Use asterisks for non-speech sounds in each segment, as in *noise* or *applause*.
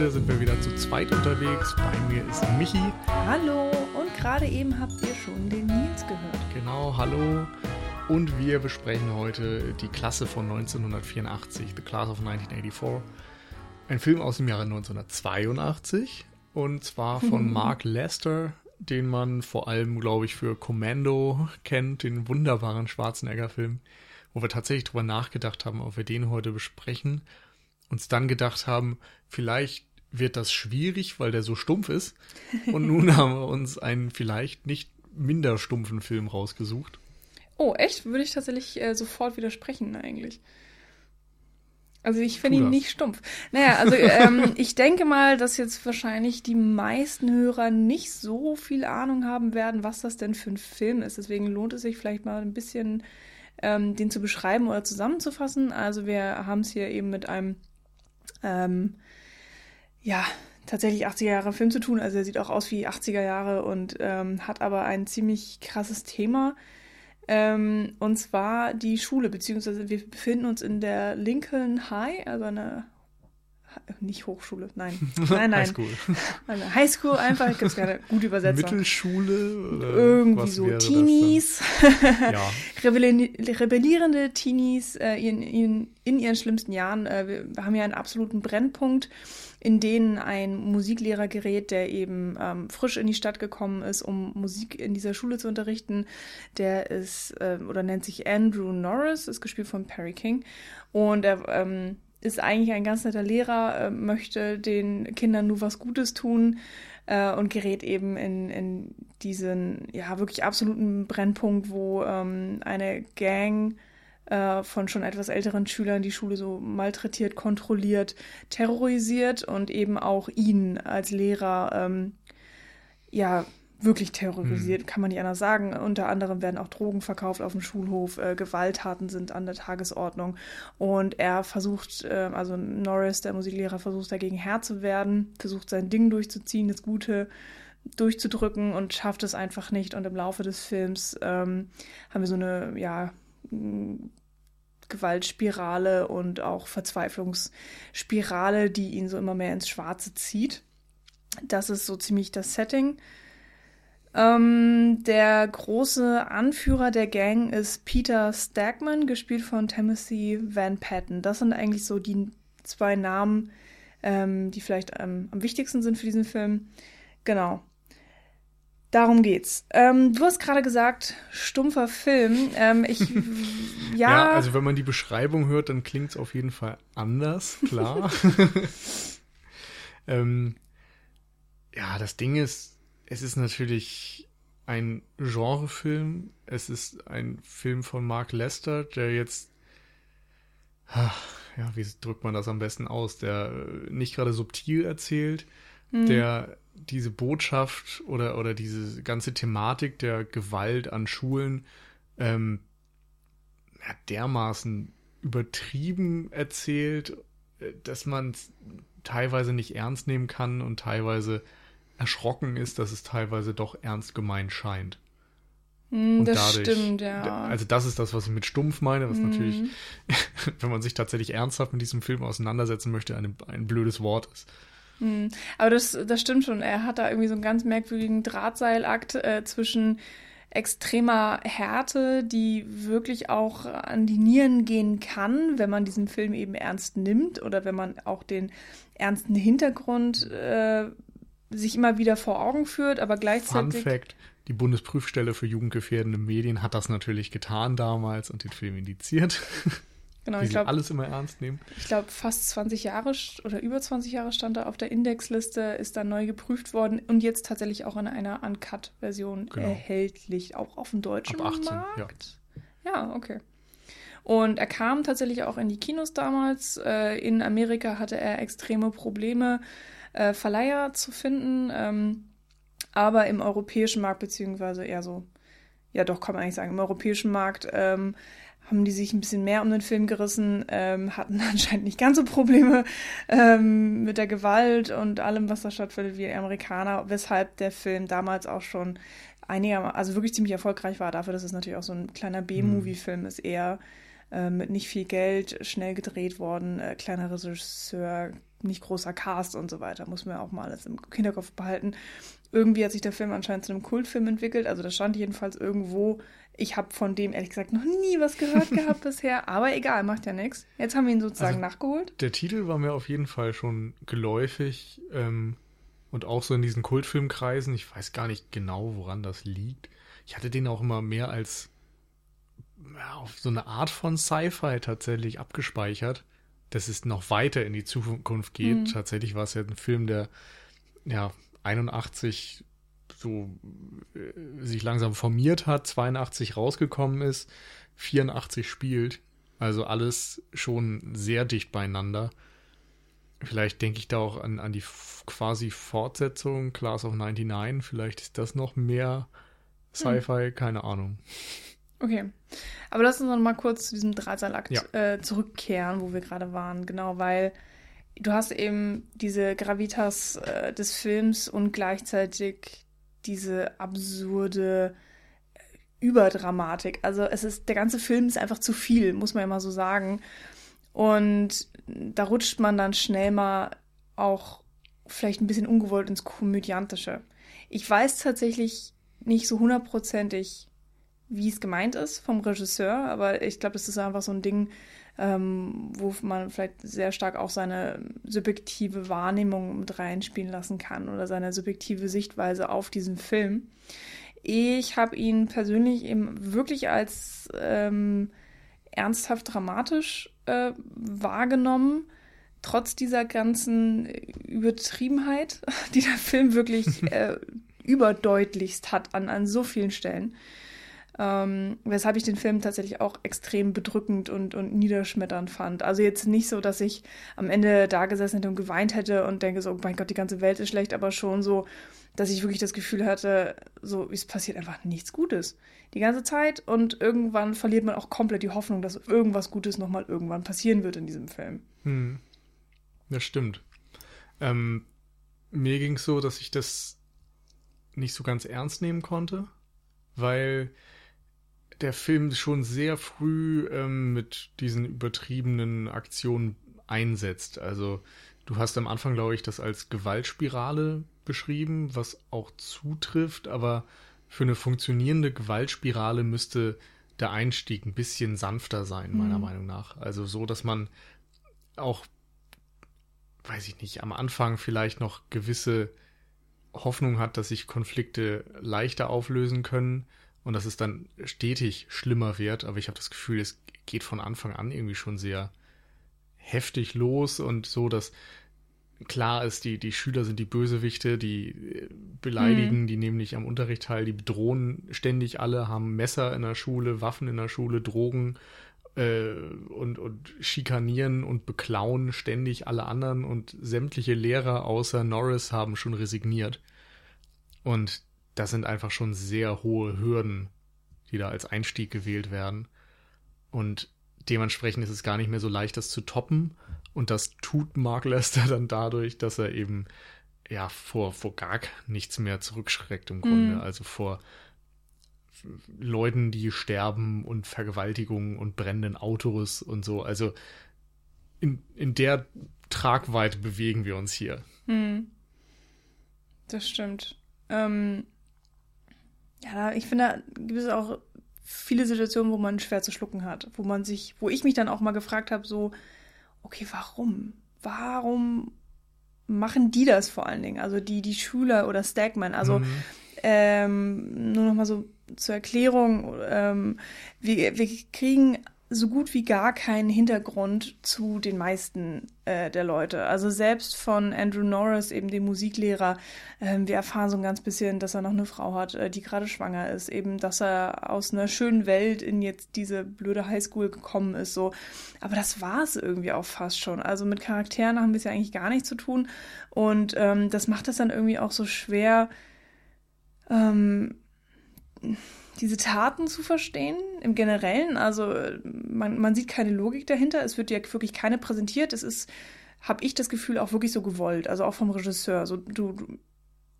Heute sind wir wieder zu zweit unterwegs. Bei mir ist Michi. Hallo und gerade eben habt ihr schon den Nils gehört. Genau, hallo. Und wir besprechen heute die Klasse von 1984, The Class of 1984. Ein Film aus dem Jahre 1982 und zwar von Mark Lester, den man vor allem, glaube ich, für Commando kennt, den wunderbaren Schwarzenegger-Film wo wir tatsächlich drüber nachgedacht haben, ob wir den heute besprechen. Uns dann gedacht haben, vielleicht wird das schwierig, weil der so stumpf ist. Und nun *laughs* haben wir uns einen vielleicht nicht minder stumpfen Film rausgesucht. Oh, echt? Würde ich tatsächlich äh, sofort widersprechen, eigentlich. Also ich finde ihn nicht stumpf. Naja, also ähm, *laughs* ich denke mal, dass jetzt wahrscheinlich die meisten Hörer nicht so viel Ahnung haben werden, was das denn für ein Film ist. Deswegen lohnt es sich vielleicht mal ein bisschen ähm, den zu beschreiben oder zusammenzufassen. Also wir haben es hier eben mit einem, ähm, ja, tatsächlich 80er Jahre Film zu tun. Also er sieht auch aus wie 80er Jahre und ähm, hat aber ein ziemlich krasses Thema. Ähm, und zwar die Schule, beziehungsweise wir befinden uns in der Lincoln High, also eine nicht Hochschule, nein. *laughs* Nein, nein. Highschool. *laughs* Also Highschool einfach, gibt keine gute Übersetzung. Mittelschule? Oder Irgendwie so Teenies. *laughs* ja. Rebellierende Teenies äh, in, in, in, ihren schlimmsten Jahren. Äh, wir haben ja einen absoluten Brennpunkt, in denen ein Musiklehrer gerät, der eben ähm, frisch in die Stadt gekommen ist, um Musik in dieser Schule zu unterrichten. Der ist, äh, oder nennt sich Andrew Norris, ist gespielt von Perry King. Und er ähm, ist eigentlich ein ganz netter Lehrer, äh, möchte den Kindern nur was Gutes tun äh, und gerät eben in, in diesen, ja, wirklich absoluten Brennpunkt, wo ähm, eine Gang äh, von schon etwas älteren Schülern die Schule so malträtiert, kontrolliert, terrorisiert und eben auch ihn als Lehrer, ähm, ja, wirklich terrorisiert, mhm. kann man nicht anders sagen. Unter anderem werden auch Drogen verkauft auf dem Schulhof, äh, Gewalttaten sind an der Tagesordnung und er versucht, äh, also Norris, der Musiklehrer, versucht dagegen Herr zu werden, versucht sein Ding durchzuziehen, das Gute durchzudrücken und schafft es einfach nicht. Und im Laufe des Films ähm, haben wir so eine, ja, Gewaltspirale und auch Verzweiflungsspirale, die ihn so immer mehr ins Schwarze zieht. Das ist so ziemlich das Setting. Ähm, der große Anführer der Gang ist Peter Stagman, gespielt von Timothy Van Patten. Das sind eigentlich so die zwei Namen, ähm, die vielleicht ähm, am wichtigsten sind für diesen Film. Genau. Darum geht's. Ähm, du hast gerade gesagt, stumpfer Film. Ähm, ich, *laughs* ja. ja, also wenn man die Beschreibung hört, dann klingt es auf jeden Fall anders, klar. *laughs* ähm, ja, das Ding ist, es ist natürlich ein Genrefilm. Es ist ein Film von Mark Lester, der jetzt, ja, wie drückt man das am besten aus, der äh, nicht gerade subtil erzählt, mhm. der diese Botschaft oder, oder diese ganze Thematik der Gewalt an Schulen ähm, ja, dermaßen übertrieben erzählt, äh, dass man es teilweise nicht ernst nehmen kann und teilweise erschrocken ist, dass es teilweise doch ernst gemeint scheint. Mm, das dadurch, stimmt, ja. Also das ist das, was ich mit stumpf meine, was mm. natürlich, *laughs* wenn man sich tatsächlich ernsthaft mit diesem Film auseinandersetzen möchte, ein, ein blödes Wort ist. Mm. Aber das, das stimmt schon. Er hat da irgendwie so einen ganz merkwürdigen Drahtseilakt äh, zwischen extremer Härte, die wirklich auch an die Nieren gehen kann, wenn man diesen Film eben ernst nimmt oder wenn man auch den ernsten Hintergrund äh, sich immer wieder vor Augen führt, aber gleichzeitig. Fun Fact: Die Bundesprüfstelle für jugendgefährdende Medien hat das natürlich getan damals und den Film indiziert. *laughs* Genau, ich glaube. alles immer ernst nehmen. Ich glaube, fast 20 Jahre oder über 20 Jahre stand er auf der Indexliste, ist dann neu geprüft worden und jetzt tatsächlich auch in einer Uncut-Version genau. erhältlich, auch auf dem deutschen Ab 18, Markt. Ja. ja, okay. Und er kam tatsächlich auch in die Kinos damals. Äh, in Amerika hatte er extreme Probleme äh, Verleiher zu finden, ähm, aber im europäischen Markt, beziehungsweise eher so, ja doch, kann man eigentlich sagen, im europäischen Markt ähm, haben die sich ein bisschen mehr um den Film gerissen, ähm, hatten *laughs* anscheinend nicht ganz so Probleme ähm, mit der Gewalt und allem, was da stattfindet, wie die Amerikaner, weshalb der Film damals auch schon einiger, also wirklich ziemlich erfolgreich war, dafür, dass es natürlich auch so ein kleiner B-Movie-Film ist, eher äh, mit nicht viel Geld, schnell gedreht worden, äh, kleiner Regisseur, nicht großer Cast und so weiter. Muss man auch mal alles im Hinterkopf behalten. Irgendwie hat sich der Film anscheinend zu einem Kultfilm entwickelt. Also das stand jedenfalls irgendwo. Ich habe von dem ehrlich gesagt noch nie was gehört *laughs* gehabt bisher. Aber egal, macht ja nichts. Jetzt haben wir ihn sozusagen also, nachgeholt. Der Titel war mir auf jeden Fall schon geläufig. Ähm, und auch so in diesen Kultfilmkreisen. Ich weiß gar nicht genau, woran das liegt. Ich hatte den auch immer mehr als ja, auf so eine Art von Sci-Fi tatsächlich abgespeichert dass es noch weiter in die Zukunft geht. Mhm. Tatsächlich war es ja ein Film, der ja 81 so äh, sich langsam formiert hat, 82 rausgekommen ist, 84 spielt. Also alles schon sehr dicht beieinander. Vielleicht denke ich da auch an, an die quasi Fortsetzung, Class of 99. Vielleicht ist das noch mehr Sci-Fi, hm. keine Ahnung. Okay. Aber lass uns noch mal kurz zu diesem Drahtseilakt ja. äh, zurückkehren, wo wir gerade waren. Genau, weil du hast eben diese Gravitas äh, des Films und gleichzeitig diese absurde äh, Überdramatik. Also es ist, der ganze Film ist einfach zu viel, muss man mal so sagen. Und da rutscht man dann schnell mal auch vielleicht ein bisschen ungewollt ins Komödiantische. Ich weiß tatsächlich nicht so hundertprozentig, wie es gemeint ist vom Regisseur, aber ich glaube, das ist einfach so ein Ding, ähm, wo man vielleicht sehr stark auch seine subjektive Wahrnehmung mit reinspielen lassen kann oder seine subjektive Sichtweise auf diesen Film. Ich habe ihn persönlich eben wirklich als ähm, ernsthaft dramatisch äh, wahrgenommen, trotz dieser ganzen Übertriebenheit, *laughs* die der Film wirklich äh, überdeutlichst hat an, an so vielen Stellen. Ähm, weshalb ich den Film tatsächlich auch extrem bedrückend und, und niederschmetternd fand. Also jetzt nicht so, dass ich am Ende da gesessen hätte und geweint hätte und denke so, oh mein Gott, die ganze Welt ist schlecht, aber schon so, dass ich wirklich das Gefühl hatte, so, es passiert einfach nichts Gutes. Die ganze Zeit und irgendwann verliert man auch komplett die Hoffnung, dass irgendwas Gutes nochmal irgendwann passieren wird in diesem Film. Hm. Das stimmt. Ähm, mir ging es so, dass ich das nicht so ganz ernst nehmen konnte, weil der Film schon sehr früh ähm, mit diesen übertriebenen Aktionen einsetzt. Also du hast am Anfang, glaube ich, das als Gewaltspirale beschrieben, was auch zutrifft, aber für eine funktionierende Gewaltspirale müsste der Einstieg ein bisschen sanfter sein, meiner mhm. Meinung nach. Also so, dass man auch, weiß ich nicht, am Anfang vielleicht noch gewisse Hoffnung hat, dass sich Konflikte leichter auflösen können und dass es dann stetig schlimmer wird. Aber ich habe das Gefühl, es geht von Anfang an irgendwie schon sehr heftig los und so, dass klar ist, die, die Schüler sind die Bösewichte, die äh, beleidigen, mhm. die nehmen nicht am Unterricht teil, die bedrohen ständig alle, haben Messer in der Schule, Waffen in der Schule, Drogen äh, und, und schikanieren und beklauen ständig alle anderen und sämtliche Lehrer außer Norris haben schon resigniert. Und das sind einfach schon sehr hohe Hürden, die da als Einstieg gewählt werden. Und dementsprechend ist es gar nicht mehr so leicht, das zu toppen. Und das tut Mark Lester *laughs* dann dadurch, dass er eben ja vor, vor gar nichts mehr zurückschreckt im Grunde. Mhm. Also vor Leuten, die sterben und Vergewaltigungen und brennenden Autos und so. Also in, in der Tragweite bewegen wir uns hier. Mhm. Das stimmt. Ähm, ja, ich finde, da gibt es auch viele Situationen, wo man schwer zu schlucken hat, wo man sich, wo ich mich dann auch mal gefragt habe, so, okay, warum? Warum machen die das vor allen Dingen? Also die, die Schüler oder Stagman, also mhm. ähm, nur noch mal so zur Erklärung, ähm, wir, wir kriegen so gut wie gar keinen Hintergrund zu den meisten äh, der Leute. Also selbst von Andrew Norris, eben dem Musiklehrer, äh, wir erfahren so ein ganz bisschen, dass er noch eine Frau hat, äh, die gerade schwanger ist, eben, dass er aus einer schönen Welt in jetzt diese blöde Highschool gekommen ist, so. Aber das war es irgendwie auch fast schon. Also mit Charakteren haben wir es ja eigentlich gar nichts zu tun und ähm, das macht es dann irgendwie auch so schwer, ähm, diese Taten zu verstehen im Generellen. Also man, man sieht keine Logik dahinter. Es wird ja wirklich keine präsentiert. Es ist, habe ich das Gefühl, auch wirklich so gewollt. Also auch vom Regisseur. So, du, du,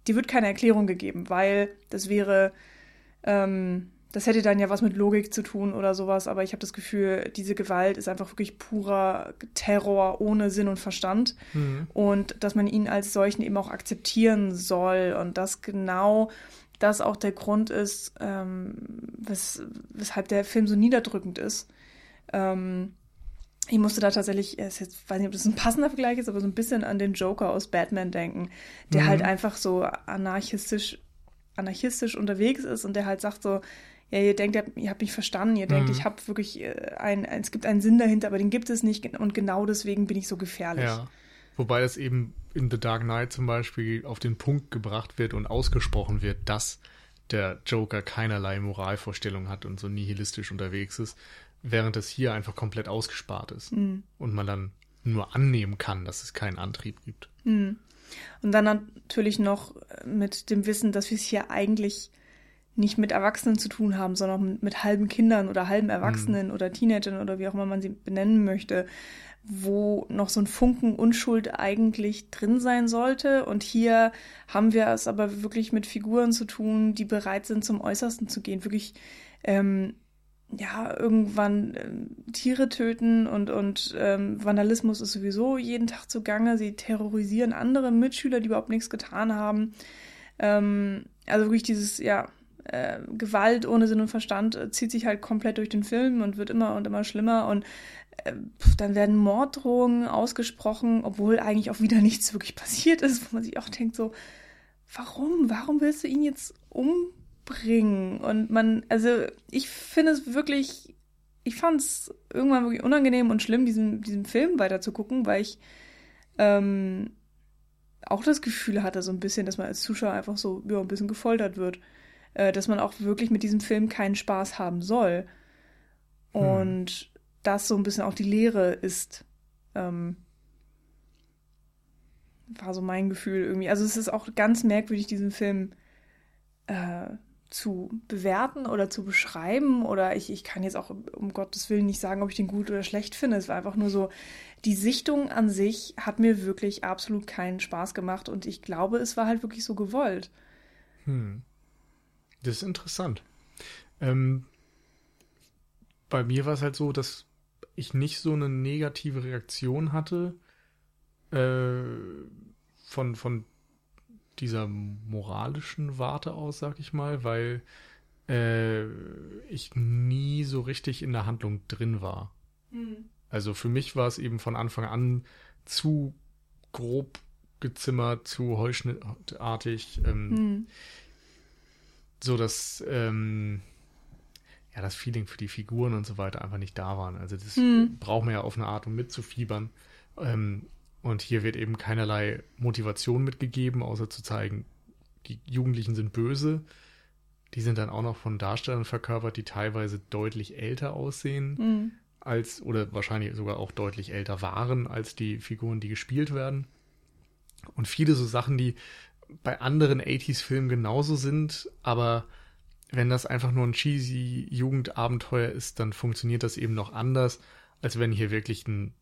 dir wird keine Erklärung gegeben, weil das wäre, ähm, das hätte dann ja was mit Logik zu tun oder sowas, aber ich habe das Gefühl, diese Gewalt ist einfach wirklich purer Terror ohne Sinn und Verstand. Mhm. Und dass man ihn als solchen eben auch akzeptieren soll und dass genau das auch der Grund ist, ähm, wes weshalb der Film so niederdrückend ist. Ähm, ich musste da tatsächlich, ich jetzt, weiß nicht, ob das ein passender Vergleich ist, aber so ein bisschen an den Joker aus Batman denken, der mhm. halt einfach so anarchistisch, anarchistisch unterwegs ist und der halt sagt so, ja, ihr denkt, ihr habt mich verstanden, ihr denkt, mhm. ich habe wirklich äh, ein, ein, es gibt einen Sinn dahinter, aber den gibt es nicht und genau deswegen bin ich so gefährlich. Ja. Wobei es eben in The Dark Knight zum Beispiel auf den Punkt gebracht wird und ausgesprochen wird, dass der Joker keinerlei Moralvorstellung hat und so nihilistisch unterwegs ist, während es hier einfach komplett ausgespart ist mhm. und man dann nur annehmen kann, dass es keinen Antrieb gibt. Mhm. Und dann natürlich noch mit dem Wissen, dass wir es hier eigentlich nicht mit Erwachsenen zu tun haben, sondern mit halben Kindern oder halben Erwachsenen mhm. oder Teenagern oder wie auch immer man sie benennen möchte, wo noch so ein Funken Unschuld eigentlich drin sein sollte. Und hier haben wir es aber wirklich mit Figuren zu tun, die bereit sind, zum Äußersten zu gehen, wirklich ähm, ja, irgendwann äh, Tiere töten und, und ähm, Vandalismus ist sowieso jeden Tag zugange. Sie terrorisieren andere Mitschüler, die überhaupt nichts getan haben. Ähm, also wirklich dieses, ja, äh, Gewalt ohne Sinn und Verstand äh, zieht sich halt komplett durch den Film und wird immer und immer schlimmer und dann werden Morddrohungen ausgesprochen, obwohl eigentlich auch wieder *laughs* nichts wirklich passiert ist, wo man sich auch denkt so, warum, warum willst du ihn jetzt umbringen? Und man, also ich finde es wirklich, ich fand es irgendwann wirklich unangenehm und schlimm, diesen, diesen Film weiter zu gucken, weil ich ähm, auch das Gefühl hatte, so ein bisschen, dass man als Zuschauer einfach so ja, ein bisschen gefoltert wird äh, dass man auch wirklich mit diesem Film keinen Spaß haben soll. Hm. Und hm. Das so ein bisschen auch die Lehre ist. Ähm, war so mein Gefühl irgendwie. Also es ist auch ganz merkwürdig, diesen Film äh, zu bewerten oder zu beschreiben. Oder ich, ich kann jetzt auch um Gottes Willen nicht sagen, ob ich den gut oder schlecht finde. Es war einfach nur so, die Sichtung an sich hat mir wirklich absolut keinen Spaß gemacht. Und ich glaube, es war halt wirklich so gewollt. Hm. Das ist interessant. Ähm, bei mir war es halt so, dass ich nicht so eine negative Reaktion hatte äh, von, von dieser moralischen Warte aus, sag ich mal, weil äh, ich nie so richtig in der Handlung drin war. Mhm. Also für mich war es eben von Anfang an zu grob gezimmert, zu heuschnittartig. Ähm, mhm so dass ähm, ja das Feeling für die Figuren und so weiter einfach nicht da waren. Also das hm. braucht man ja auf eine Art, um mitzufiebern. Ähm, und hier wird eben keinerlei Motivation mitgegeben, außer zu zeigen, die Jugendlichen sind böse. Die sind dann auch noch von Darstellern verkörpert, die teilweise deutlich älter aussehen mhm. als oder wahrscheinlich sogar auch deutlich älter waren als die Figuren, die gespielt werden. Und viele so Sachen, die bei anderen 80s-Filmen genauso sind, aber wenn das einfach nur ein cheesy Jugendabenteuer ist, dann funktioniert das eben noch anders, als wenn hier wirklich ein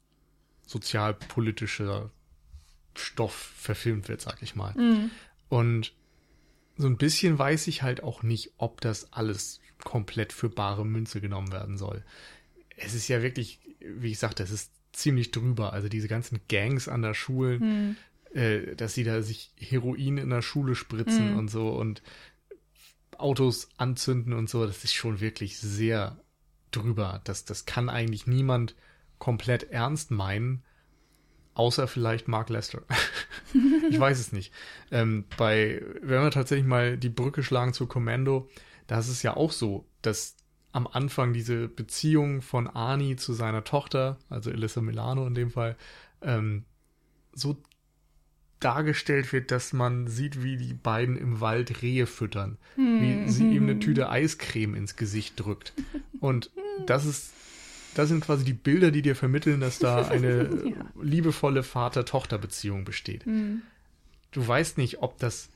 sozialpolitischer Stoff verfilmt wird, sag ich mal. Mhm. Und so ein bisschen weiß ich halt auch nicht, ob das alles komplett für bare Münze genommen werden soll. Es ist ja wirklich, wie ich sagte, es ist ziemlich drüber. Also diese ganzen Gangs an der Schule, mhm äh, dass sie da sich Heroin in der Schule spritzen mhm. und so und Autos anzünden und so, das ist schon wirklich sehr drüber. Das, das kann eigentlich niemand komplett ernst meinen, außer vielleicht Mark Lester. *laughs* ich weiß es nicht. Ähm, bei, wenn wir tatsächlich mal die Brücke schlagen zu Commando, da ist es ja auch so, dass am Anfang diese Beziehung von Arnie zu seiner Tochter, also Elissa Milano in dem Fall, ähm, so dargestellt wird, dass man sieht, wie die beiden im Wald Rehe füttern, hm. wie sie ihm eine Tüte Eiscreme ins Gesicht drückt. Und das ist, das sind quasi die Bilder, die dir vermitteln, dass da *laughs* eine ja. liebevolle Vater-Tochter-Beziehung besteht. Hm. Du weißt nicht, ob das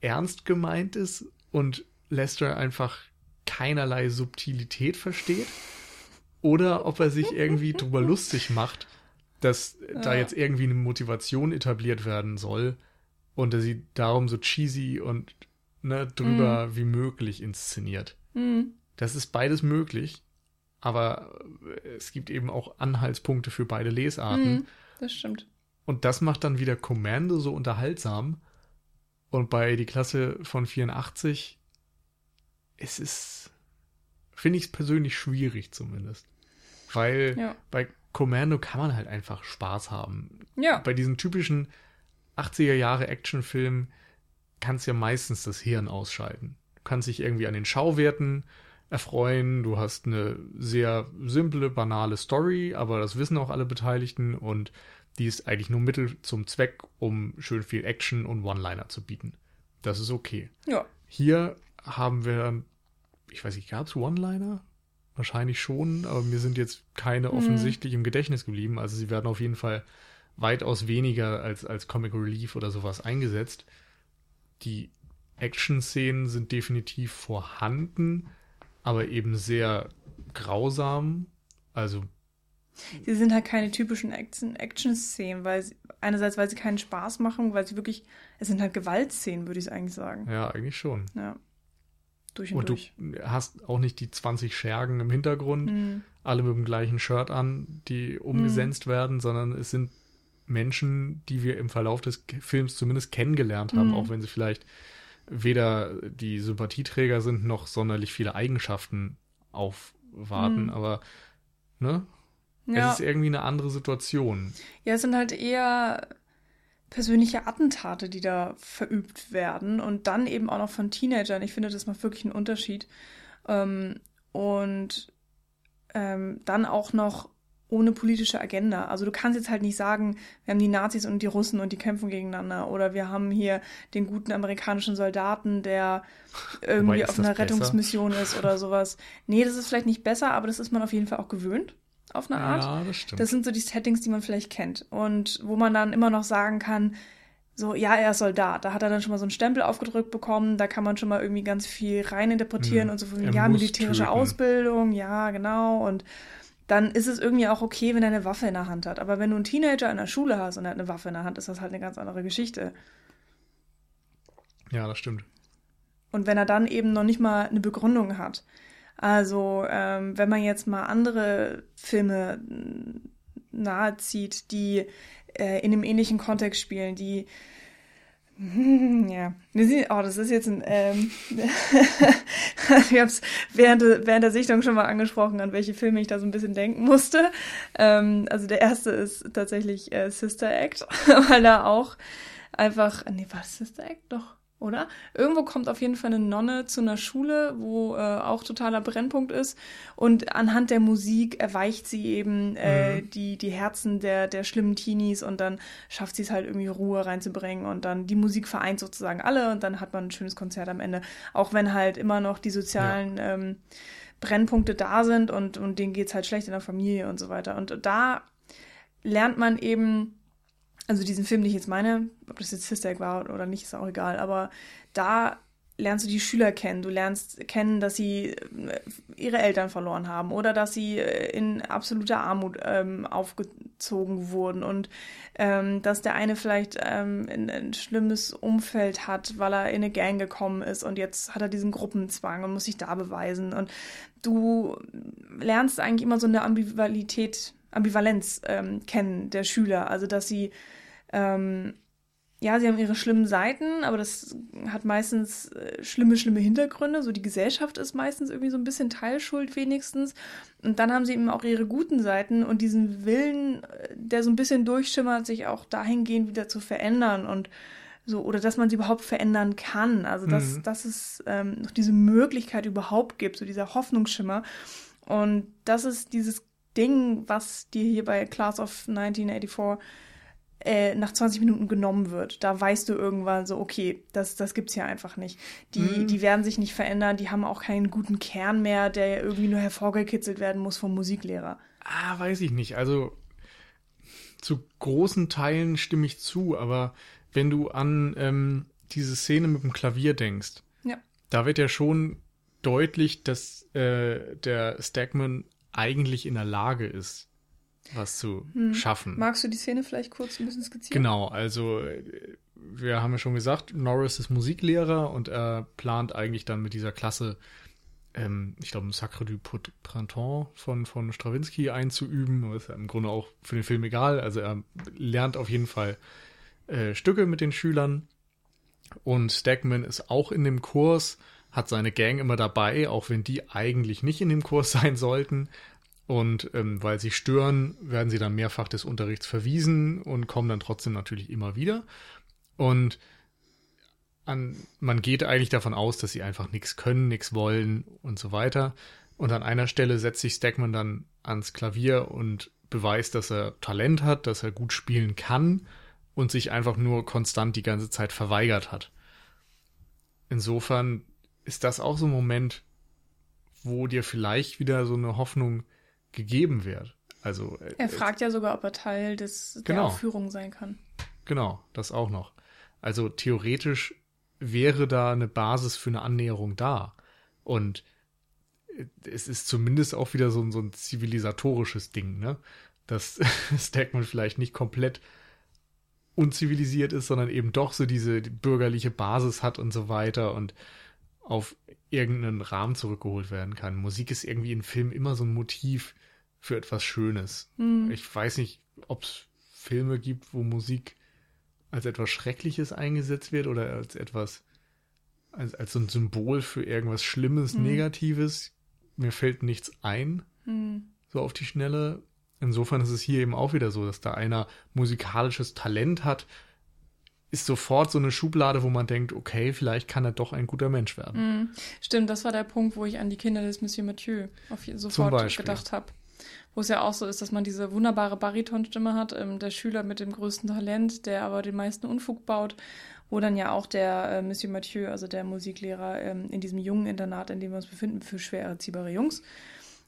ernst gemeint ist und Lester einfach keinerlei Subtilität versteht oder ob er sich irgendwie drüber *laughs* lustig macht dass ja. da jetzt irgendwie eine Motivation etabliert werden soll und dass sie darum so cheesy und ne, drüber mm. wie möglich inszeniert. Mhm. Das ist beides möglich, aber es gibt eben auch Anhaltspunkte für beide Lesarten. Mhm, das stimmt. Und das macht dann wieder Commando so unterhaltsam. Und bei die Klasse von 84, es ist, finde ich es persönlich schwierig zumindest. Weil Ja. bei Commando kann man halt einfach Spaß haben. Ja. Bei diesen typischen 80er Jahre Actionfilmen kannst du ja meistens das Hirn ausschalten. Du kannst dich irgendwie an den Schauwerten erfreuen. Du hast eine sehr simple, banale Story, aber das wissen auch alle Beteiligten und die ist eigentlich nur Mittel zum Zweck, um schön viel Action und One-Liner zu bieten. Das ist okay. Ja. Hier haben wir ich weiß nicht, gab es One-Liner? Wahrscheinlich schon, aber mir sind jetzt keine offensichtlich im Gedächtnis geblieben. Also sie werden auf jeden Fall weitaus weniger als, als Comic Relief oder sowas eingesetzt. Die Action-Szenen sind definitiv vorhanden, aber eben sehr grausam. Also, Sie sind halt keine typischen Action- Action-Szenen, weil sie, einerseits, weil sie keinen Spaß machen, weil sie wirklich, es sind halt Gewaltszenen, würde ich eigentlich sagen. ja, eigentlich schon. Ja. Durch und, Und durch. du hast auch nicht die 20 Schergen im Hintergrund, Mhm. alle mit dem gleichen Shirt an, die umgesenzt werden, sondern es sind Menschen, die wir im Verlauf des Films zumindest kennengelernt haben, Mhm. auch wenn sie vielleicht weder die Sympathieträger sind, noch sonderlich viele Eigenschaften aufwarten. Mhm. Aber ne? Ja. es ist irgendwie eine andere Situation. ja, es sind halt eher persönliche Attentate, die da verübt werden und dann eben auch noch von Teenagern. Ich finde, das macht wirklich einen Unterschied. Ähm, und ähm, dann auch noch ohne politische Agenda. Also du kannst jetzt halt nicht sagen, wir haben die Nazis und die Russen und die kämpfen gegeneinander oder wir haben hier den guten amerikanischen Soldaten, der irgendwie auf einer besser? Rettungsmission ist oder sowas. Nee, das ist vielleicht nicht besser, aber das ist man auf jeden Fall auch gewöhnt auf eine Art. Ja, das stimmt. Das sind so die Settings, die man vielleicht kennt. Und wo man dann immer noch sagen kann, so, ja, er ist Soldat. Da hat er dann schon mal so einen Stempel aufgedrückt bekommen. Da kann man schon mal irgendwie ganz viel reininterpretieren Mhm. und so von, Er ja, militärische töten. Ausbildung, ja, genau. Und dann ist es irgendwie auch okay, wenn er eine Waffe in der Hand hat. Aber wenn du einen Teenager in der Schule hast und er hat eine Waffe in der Hand, ist das halt eine ganz andere Geschichte. ja, das stimmt. Und wenn er dann eben noch nicht mal eine Begründung hat. Also, ähm, wenn man jetzt mal andere Filme mm, nahezieht, die äh, in einem ähnlichen Kontext spielen, die *laughs* ja, oh, das ist jetzt ein, ähm, wir haben es während, während der Sichtung schon mal angesprochen, an welche Filme ich da so ein bisschen denken musste. Ähm, also der erste ist tatsächlich äh, Sister Act, *laughs* weil da auch einfach, nee, war Sister Act? Doch, oder? Irgendwo kommt auf jeden Fall eine Nonne zu einer Schule, wo äh, auch totaler Brennpunkt ist. Und anhand der Musik erweicht sie eben äh, Mhm. die, die Herzen der, der schlimmen Teenies und dann schafft sie es halt irgendwie Ruhe reinzubringen und dann die Musik vereint sozusagen alle und dann hat man ein schönes Konzert am Ende. Auch wenn halt immer noch die sozialen ähm, Brennpunkte da sind und, und denen geht's halt schlecht in der Familie und so weiter. Und da lernt man eben also diesen Film, den ich jetzt meine, ob das jetzt Sister Act war oder nicht, ist auch egal, aber da lernst du die Schüler kennen. Du lernst kennen, dass sie äh, ihre Eltern verloren haben oder dass sie äh, in absoluter Armut ähm, aufgezogen wurden und ähm, dass der eine vielleicht ähm, ein, ein schlimmes Umfeld hat, weil er in eine Gang gekommen ist und jetzt hat er diesen Gruppenzwang und muss sich da beweisen. Und du lernst eigentlich immer so eine Ambivalität, Ambivalenz ähm, kennen der Schüler. Also dass sie ähm, ja, sie haben ihre schlimmen Seiten, aber das hat meistens äh, schlimme, schlimme Hintergründe. So die Gesellschaft ist meistens irgendwie so ein bisschen Teilschuld wenigstens. Und dann haben sie eben auch ihre guten Seiten und diesen Willen, äh, der so ein bisschen durchschimmert, sich auch dahingehend wieder zu verändern und so, oder dass man sie überhaupt verändern kann. Also dass, Mhm. dass es ähm, noch diese Möglichkeit überhaupt gibt, so dieser Hoffnungsschimmer. Und das ist dieses Ding, was dir hier bei Class of 1984 äh, nach 20 Minuten genommen wird. Da weißt du irgendwann so, okay, das, das gibt's hier einfach nicht. Die, Mhm. die werden sich nicht verändern, die haben auch keinen guten Kern mehr, der irgendwie nur hervorgekitzelt werden muss vom Musiklehrer. Ah, weiß ich nicht. Also zu großen Teilen stimme ich zu, aber wenn du an ähm, diese Szene mit dem Klavier denkst, Ja. da wird ja schon deutlich, dass äh, der Stagman eigentlich in der Lage ist, was zu schaffen. Magst du die Szene vielleicht kurz ein bisschen skizzieren? Genau, also äh, wir haben ja schon gesagt, Norris ist Musiklehrer und er plant eigentlich dann mit dieser Klasse ähm, ich glaube, Sacre du Printemps von, von Stravinsky einzuüben. Das ist ja im Grunde auch für den Film egal. Also er lernt auf jeden Fall äh, Stücke mit den Schülern. Und Stagman ist auch in dem Kurs, hat seine Gang immer dabei, auch wenn die eigentlich nicht in dem Kurs *laughs* sein sollten. Und ähm, weil sie stören, werden sie dann mehrfach des Unterrichts verwiesen und kommen dann trotzdem natürlich immer wieder. Und an, man geht eigentlich davon aus, dass sie einfach nichts können, nichts wollen und so weiter. Und an einer Stelle setzt sich Stackman dann ans Klavier und beweist, dass er Talent hat, dass er gut spielen kann und sich einfach nur konstant die ganze Zeit verweigert hat. Insofern ist das auch so ein Moment, wo dir vielleicht wieder so eine Hoffnung gegeben wird. Also äh, er fragt ja sogar, ob er Teil des genau, der Aufführung sein kann. Genau, das auch noch. Also theoretisch wäre da eine Basis für eine Annäherung da. Und es ist zumindest auch wieder so, so ein zivilisatorisches Ding, ne? Dass *laughs* Stackman vielleicht nicht komplett unzivilisiert ist, sondern eben doch so diese bürgerliche Basis hat und so weiter und auf irgendeinen Rahmen zurückgeholt werden kann. Musik ist irgendwie in Filmen immer so ein Motiv für etwas Schönes. Mhm. Ich weiß nicht, ob es Filme gibt, wo Musik als etwas Schreckliches eingesetzt wird oder als etwas, als, als so ein Symbol für irgendwas Schlimmes, mhm. Negatives. Mir fällt nichts ein, mhm. so auf die Schnelle. Insofern ist es hier eben auch wieder so, dass da einer musikalisches Talent hat, ist sofort so eine Schublade, wo man denkt, okay, vielleicht kann er doch ein guter Mensch werden. Mhm. Stimmt, das war der Punkt, wo ich an die Kinder des Monsieur Mathieu auf sofort gedacht habe wo es ja auch so ist, dass man diese wunderbare Baritonstimme hat, ähm, der Schüler mit dem größten Talent, der aber den meisten Unfug baut, wo dann ja auch der äh, Monsieur Mathieu, also der Musiklehrer ähm, in diesem jungen Internat, in dem wir uns befinden, für schwer erziehbare Jungs,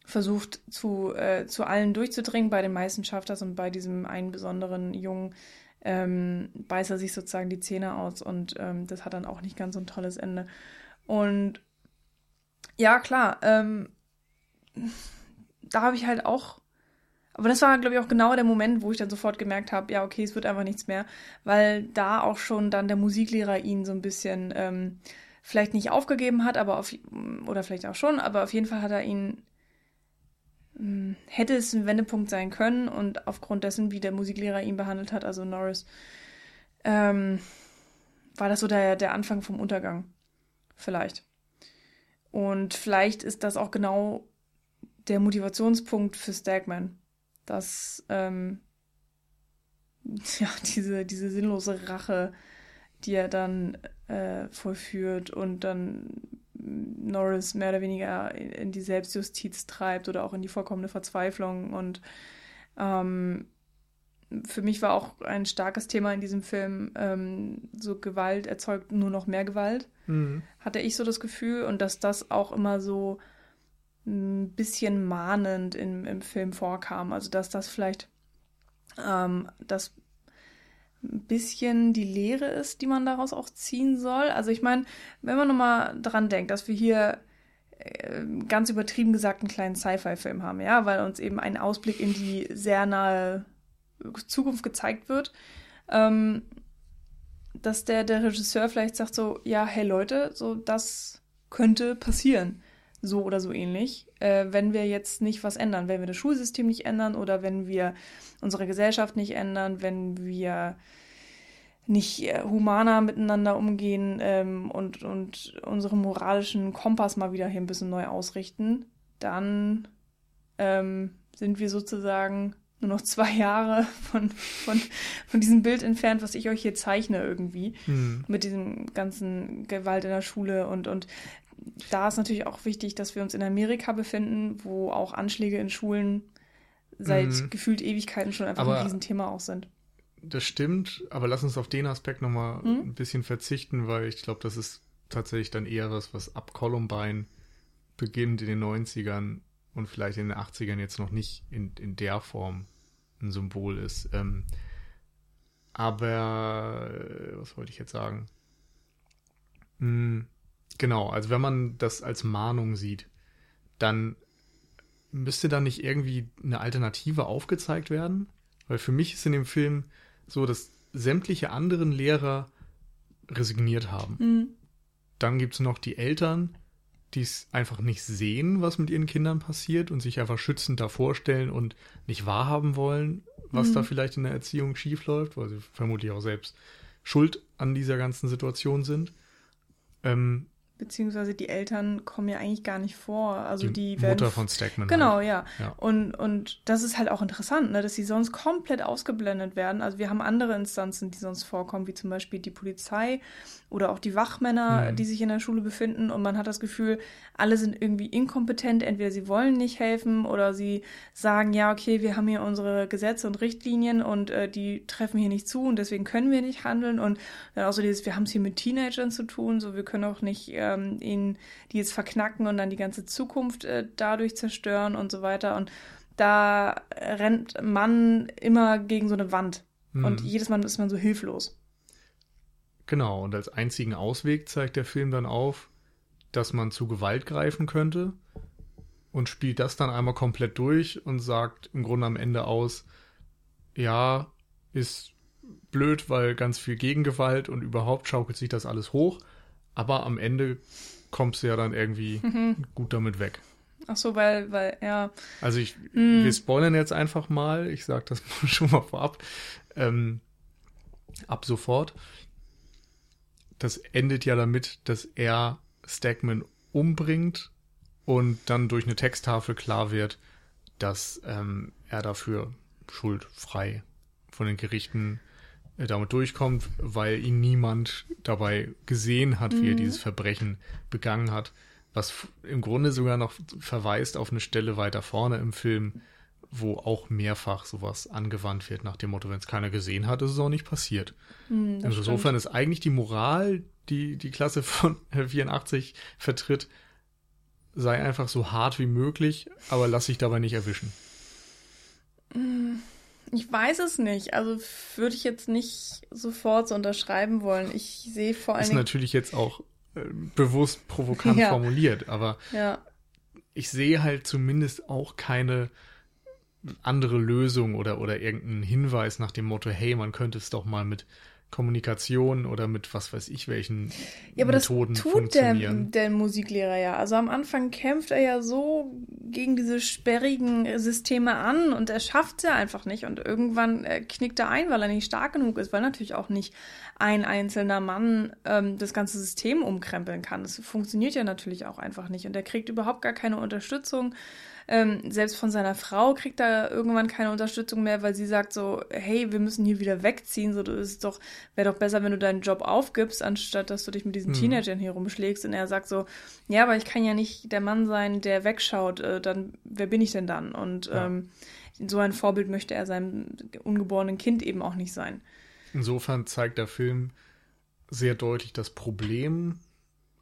versucht zu, äh, zu allen durchzudringen. Bei den meisten schafft das und bei diesem einen besonderen Jungen ähm, beißt er sich sozusagen die Zähne aus und ähm, das hat dann auch nicht ganz so ein tolles Ende. Und ja, klar, ähm, da habe ich halt auch. Aber das war, glaube ich, auch genau der Moment, wo ich dann sofort gemerkt habe, ja, okay, es wird einfach nichts mehr, weil da auch schon dann der Musiklehrer ihn so ein bisschen ähm, vielleicht nicht aufgegeben hat, aber auf oder vielleicht auch schon, aber auf jeden Fall hat er ihn hm, hätte es ein Wendepunkt sein können und aufgrund dessen, wie der Musiklehrer ihn behandelt hat, also Norris, ähm, war das so der, der Anfang vom Untergang. Vielleicht. Und vielleicht ist das auch genau der Motivationspunkt für Stagman, dass ähm, *laughs* ja, diese, diese sinnlose Rache, die er dann äh, vollführt und dann Norris mehr oder weniger in die Selbstjustiz treibt oder auch in die vollkommene Verzweiflung. Und ähm, für mich war auch ein starkes Thema in diesem Film, ähm, so Gewalt erzeugt nur noch mehr Gewalt, mhm. hatte ich so das Gefühl. Und dass das auch immer so ein bisschen mahnend im, im Film vorkam. Also dass das vielleicht ähm, das ein bisschen die Lehre ist, die man daraus auch ziehen soll. Also ich meine, wenn man nochmal dran denkt, dass wir hier äh, ganz übertrieben gesagt einen kleinen Sci-Fi-Film haben, ja, weil uns eben ein Ausblick in die sehr nahe Zukunft gezeigt wird, ähm, dass der, der Regisseur vielleicht sagt so, ja, hey Leute, so das könnte passieren so oder so ähnlich, äh, wenn wir jetzt nicht was ändern, wenn wir das Schulsystem nicht ändern oder wenn wir unsere Gesellschaft nicht ändern, wenn wir nicht äh, humaner miteinander umgehen ähm, und, und unseren moralischen Kompass mal wieder hier ein bisschen neu ausrichten, dann ähm, sind wir sozusagen nur noch *laughs* zwei Jahre von, von, von diesem Bild entfernt, was ich euch hier zeichne irgendwie. Hm. Mit diesem ganzen Gewalt in der Schule und, und da ist natürlich auch wichtig, dass wir uns in Amerika befinden, wo auch Anschläge in Schulen seit mhm. gefühlt Ewigkeiten schon einfach aber ein Riesenthema auch sind. Das stimmt, aber lass uns auf den Aspekt nochmal mhm. ein bisschen verzichten, weil ich glaube, das ist tatsächlich dann eher was, was ab Columbine beginnt in den 90ern und vielleicht in den 80ern jetzt noch nicht in, in der Form ein Symbol ist. Ähm, aber was wollte ich jetzt sagen? Hm, Genau, also wenn man das als Mahnung sieht, dann müsste da nicht irgendwie eine Alternative aufgezeigt werden? Weil für mich ist in dem Film so, dass sämtliche anderen Lehrer resigniert haben. Mhm. Dann gibt es noch die Eltern, die es einfach nicht sehen, was mit ihren Kindern passiert und sich einfach schützend davor stellen und nicht wahrhaben wollen, was mhm. da vielleicht in der Erziehung schiefläuft, weil sie vermutlich auch selbst schuld an dieser ganzen Situation sind. Ähm, beziehungsweise die Eltern kommen ja eigentlich gar nicht vor. Also die, die werden, Mutter von Stackman. Genau, halt. ja. ja. Und, und das ist halt auch interessant, ne, dass sie sonst komplett ausgeblendet werden. Also wir haben andere Instanzen, die sonst vorkommen, wie zum Beispiel die Polizei oder auch die Wachmänner, mhm. die sich in der Schule befinden und man hat das Gefühl, alle sind irgendwie inkompetent. Entweder sie wollen nicht helfen oder sie sagen, ja, okay, wir haben hier unsere Gesetze und Richtlinien und äh, die treffen hier nicht zu und deswegen können wir nicht handeln. Und dann auch so dieses, wir haben es hier mit Teenagern zu tun, so wir können auch nicht äh, ähm, ihnen die jetzt verknacken und dann die ganze Zukunft äh, dadurch zerstören und so weiter. Und da rennt man immer gegen so eine Wand. Mhm. Und jedes Mal ist man so hilflos. Genau, und als einzigen Ausweg zeigt der Film dann auf, dass man zu Gewalt greifen könnte und spielt das dann einmal komplett durch und sagt im Grunde am Ende aus, ja, ist blöd, weil ganz viel Gegengewalt und überhaupt schaukelt sich das alles hoch. Aber am Ende kommst du ja dann irgendwie *laughs* mhm. gut damit weg. Ach so, weil, weil, ja. Also ich, mm. wir spoilern jetzt einfach mal, ich sag das *laughs* schon mal vorab, ähm, ab sofort. Das endet ja damit, dass er Stagman umbringt und dann durch eine Texttafel klar wird, dass ähm, er dafür schuldfrei von den Gerichten damit durchkommt, weil ihn niemand dabei gesehen hat, wie mhm. er dieses Verbrechen begangen hat, was im Grunde sogar noch verweist auf eine Stelle weiter vorne im Film, wo auch mehrfach sowas angewandt wird, nach dem Motto, wenn es keiner gesehen hat, ist es auch nicht passiert. Mhm, also insofern ist eigentlich die Moral, die die Klasse von *laughs* 84 vertritt, sei einfach so hart wie möglich, aber lass sich dabei nicht erwischen. Mhm. Ich weiß es nicht. Also würde ich jetzt nicht sofort so unterschreiben wollen. Ich sehe vor allem. Ist natürlich jetzt auch äh, bewusst provokant *laughs* ja. formuliert, aber ja. ich sehe halt zumindest auch keine andere Lösung oder, oder irgendeinen Hinweis nach dem Motto, hey, man könnte es doch mal mit Kommunikation oder mit was weiß ich welchen ja, aber Methoden das tut der, der Musiklehrer ja. Also am Anfang kämpft er ja so gegen diese sperrigen Systeme an und er schafft es ja einfach nicht. Und irgendwann äh, knickt er ein, weil er nicht stark genug ist, weil natürlich auch nicht ein einzelner Mann ähm, das ganze System umkrempeln kann. Das funktioniert ja natürlich auch einfach nicht. Und er kriegt überhaupt gar keine Unterstützung ähm, selbst von seiner Frau kriegt er irgendwann keine Unterstützung mehr, weil sie sagt so, hey, wir müssen hier wieder wegziehen. So, das ist doch, wäre doch besser, wenn du deinen Job aufgibst, anstatt dass du dich mit diesen mhm. Teenagern hier rumschlägst. Und er sagt so, ja, aber ich kann ja nicht der Mann sein, der wegschaut. Äh, dann, wer bin ich denn dann? Und ja. ähm, so ein Vorbild möchte er seinem ungeborenen Kind eben auch nicht sein. Insofern zeigt der Film sehr deutlich das Problem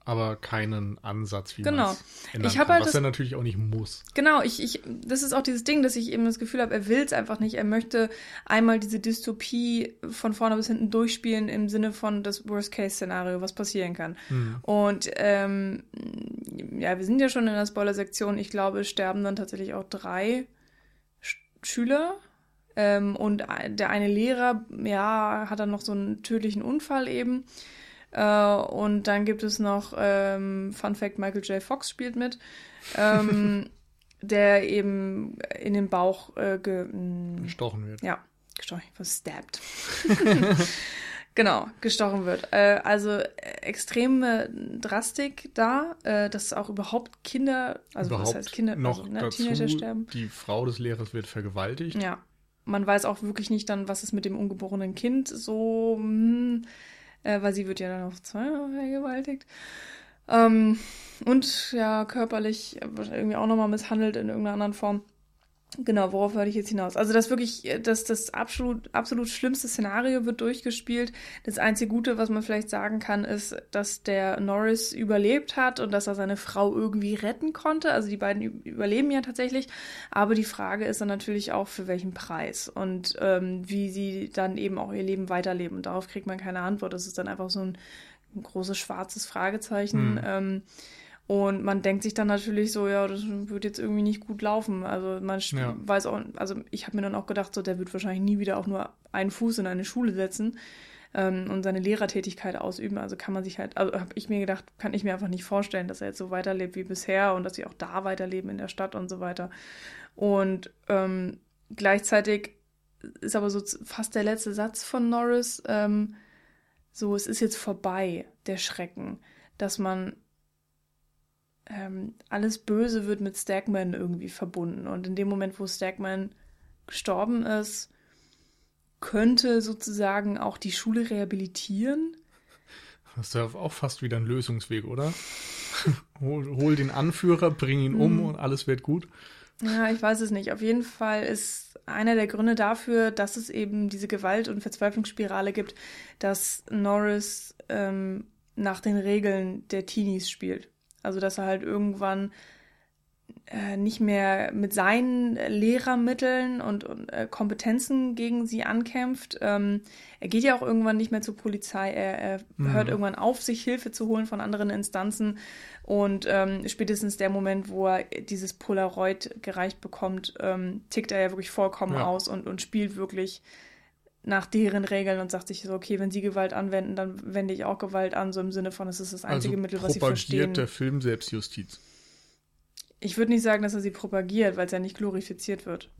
aber keinen Ansatz, wie genau. man es ich kann, halt was er natürlich auch nicht muss. Genau, ich, ich, das ist auch dieses Ding, dass ich eben das Gefühl habe, er will es einfach nicht. Er möchte einmal diese Dystopie von vorne bis hinten durchspielen im Sinne von das Worst-Case-Szenario, was passieren kann. Hm. Und ähm, ja, wir sind ja schon in der Spoiler-Sektion. Ich glaube, sterben dann tatsächlich auch drei Sch Schüler. Ähm, und der eine Lehrer, ja, hat dann noch so einen tödlichen Unfall eben. Äh, und dann gibt es noch, ähm, Fun Fact, Michael J. Fox spielt mit, ähm, *laughs* der eben in den Bauch äh, ge gestochen wird. Ja, gestochen, stabbed. *laughs* genau, gestochen wird. Äh, also äh, extreme Drastik da, äh, dass auch überhaupt Kinder, also überhaupt was heißt Kinder, noch also, ne, dazu, Teenager sterben. Die Frau des Lehrers wird vergewaltigt. Ja. Man weiß auch wirklich nicht dann, was ist mit dem ungeborenen Kind so. Mh, hm, äh, weil sie wird ja dann auch zweimal vergewaltigt. Ähm, und ja, körperlich irgendwie auch nochmal misshandelt in irgendeiner anderen Form. Genau, worauf wollte ich jetzt hinaus? Also das wirklich, das, das absolut, absolut schlimmste Szenario wird durchgespielt. Das einzige Gute, was man vielleicht sagen kann, ist, dass der Norris überlebt hat und dass er seine Frau irgendwie retten konnte. Also die beiden überleben ja tatsächlich. Aber die Frage ist dann natürlich auch, für welchen Preis und ähm, wie sie dann eben auch ihr Leben weiterleben. Und darauf kriegt man keine Antwort. Das ist dann einfach so ein, ein großes schwarzes Fragezeichen. Mhm. Ähm, und man denkt sich dann natürlich so, ja, das wird jetzt irgendwie nicht gut laufen. Also man ja. weiß auch, also ich habe mir dann auch gedacht, so der wird wahrscheinlich nie wieder auch nur einen Fuß in eine Schule setzen. ähm, und seine Lehrertätigkeit ausüben. Also kann man sich halt, also habe ich mir gedacht, kann ich mir einfach nicht vorstellen, dass er jetzt so weiterlebt wie bisher und dass sie auch da weiterleben in der Stadt und so weiter. Und ähm, gleichzeitig ist aber so fast der letzte Satz von Norris, ähm, so, es ist jetzt vorbei, der Schrecken, dass man ähm, alles Böse wird mit Stagman irgendwie verbunden. Und in dem Moment, wo Stagman gestorben ist, könnte sozusagen auch die Schule rehabilitieren. Das ist ja auch fast wieder ein Lösungsweg, oder? *laughs* hol, hol, den Anführer, bring ihn um hm. und alles wird gut. Ja, ich weiß es nicht. Auf jeden Fall ist einer der Gründe dafür, dass es eben diese Gewalt- und Verzweiflungsspirale gibt, dass Norris ähm, nach den Regeln der Teenies spielt. Also dass er halt irgendwann äh, nicht mehr mit seinen Lehrermitteln und, und äh, Kompetenzen gegen sie ankämpft. Ähm, er geht ja auch irgendwann nicht mehr zur Polizei. Er, er mhm. hört irgendwann auf, sich Hilfe zu holen von anderen Instanzen. Und ähm, spätestens der Moment, wo er dieses Polaroid gereicht bekommt, ähm, tickt er ja wirklich vollkommen ja. aus und, und spielt wirklich nach deren Regeln und sagt sich so, okay, wenn sie Gewalt anwenden, dann wende ich auch Gewalt an, so im Sinne von, es ist das einzige also Mittel, was sie verstehen. der Film Selbstjustiz? Ich würde nicht sagen, dass er sie propagiert, weil es ja nicht glorifiziert wird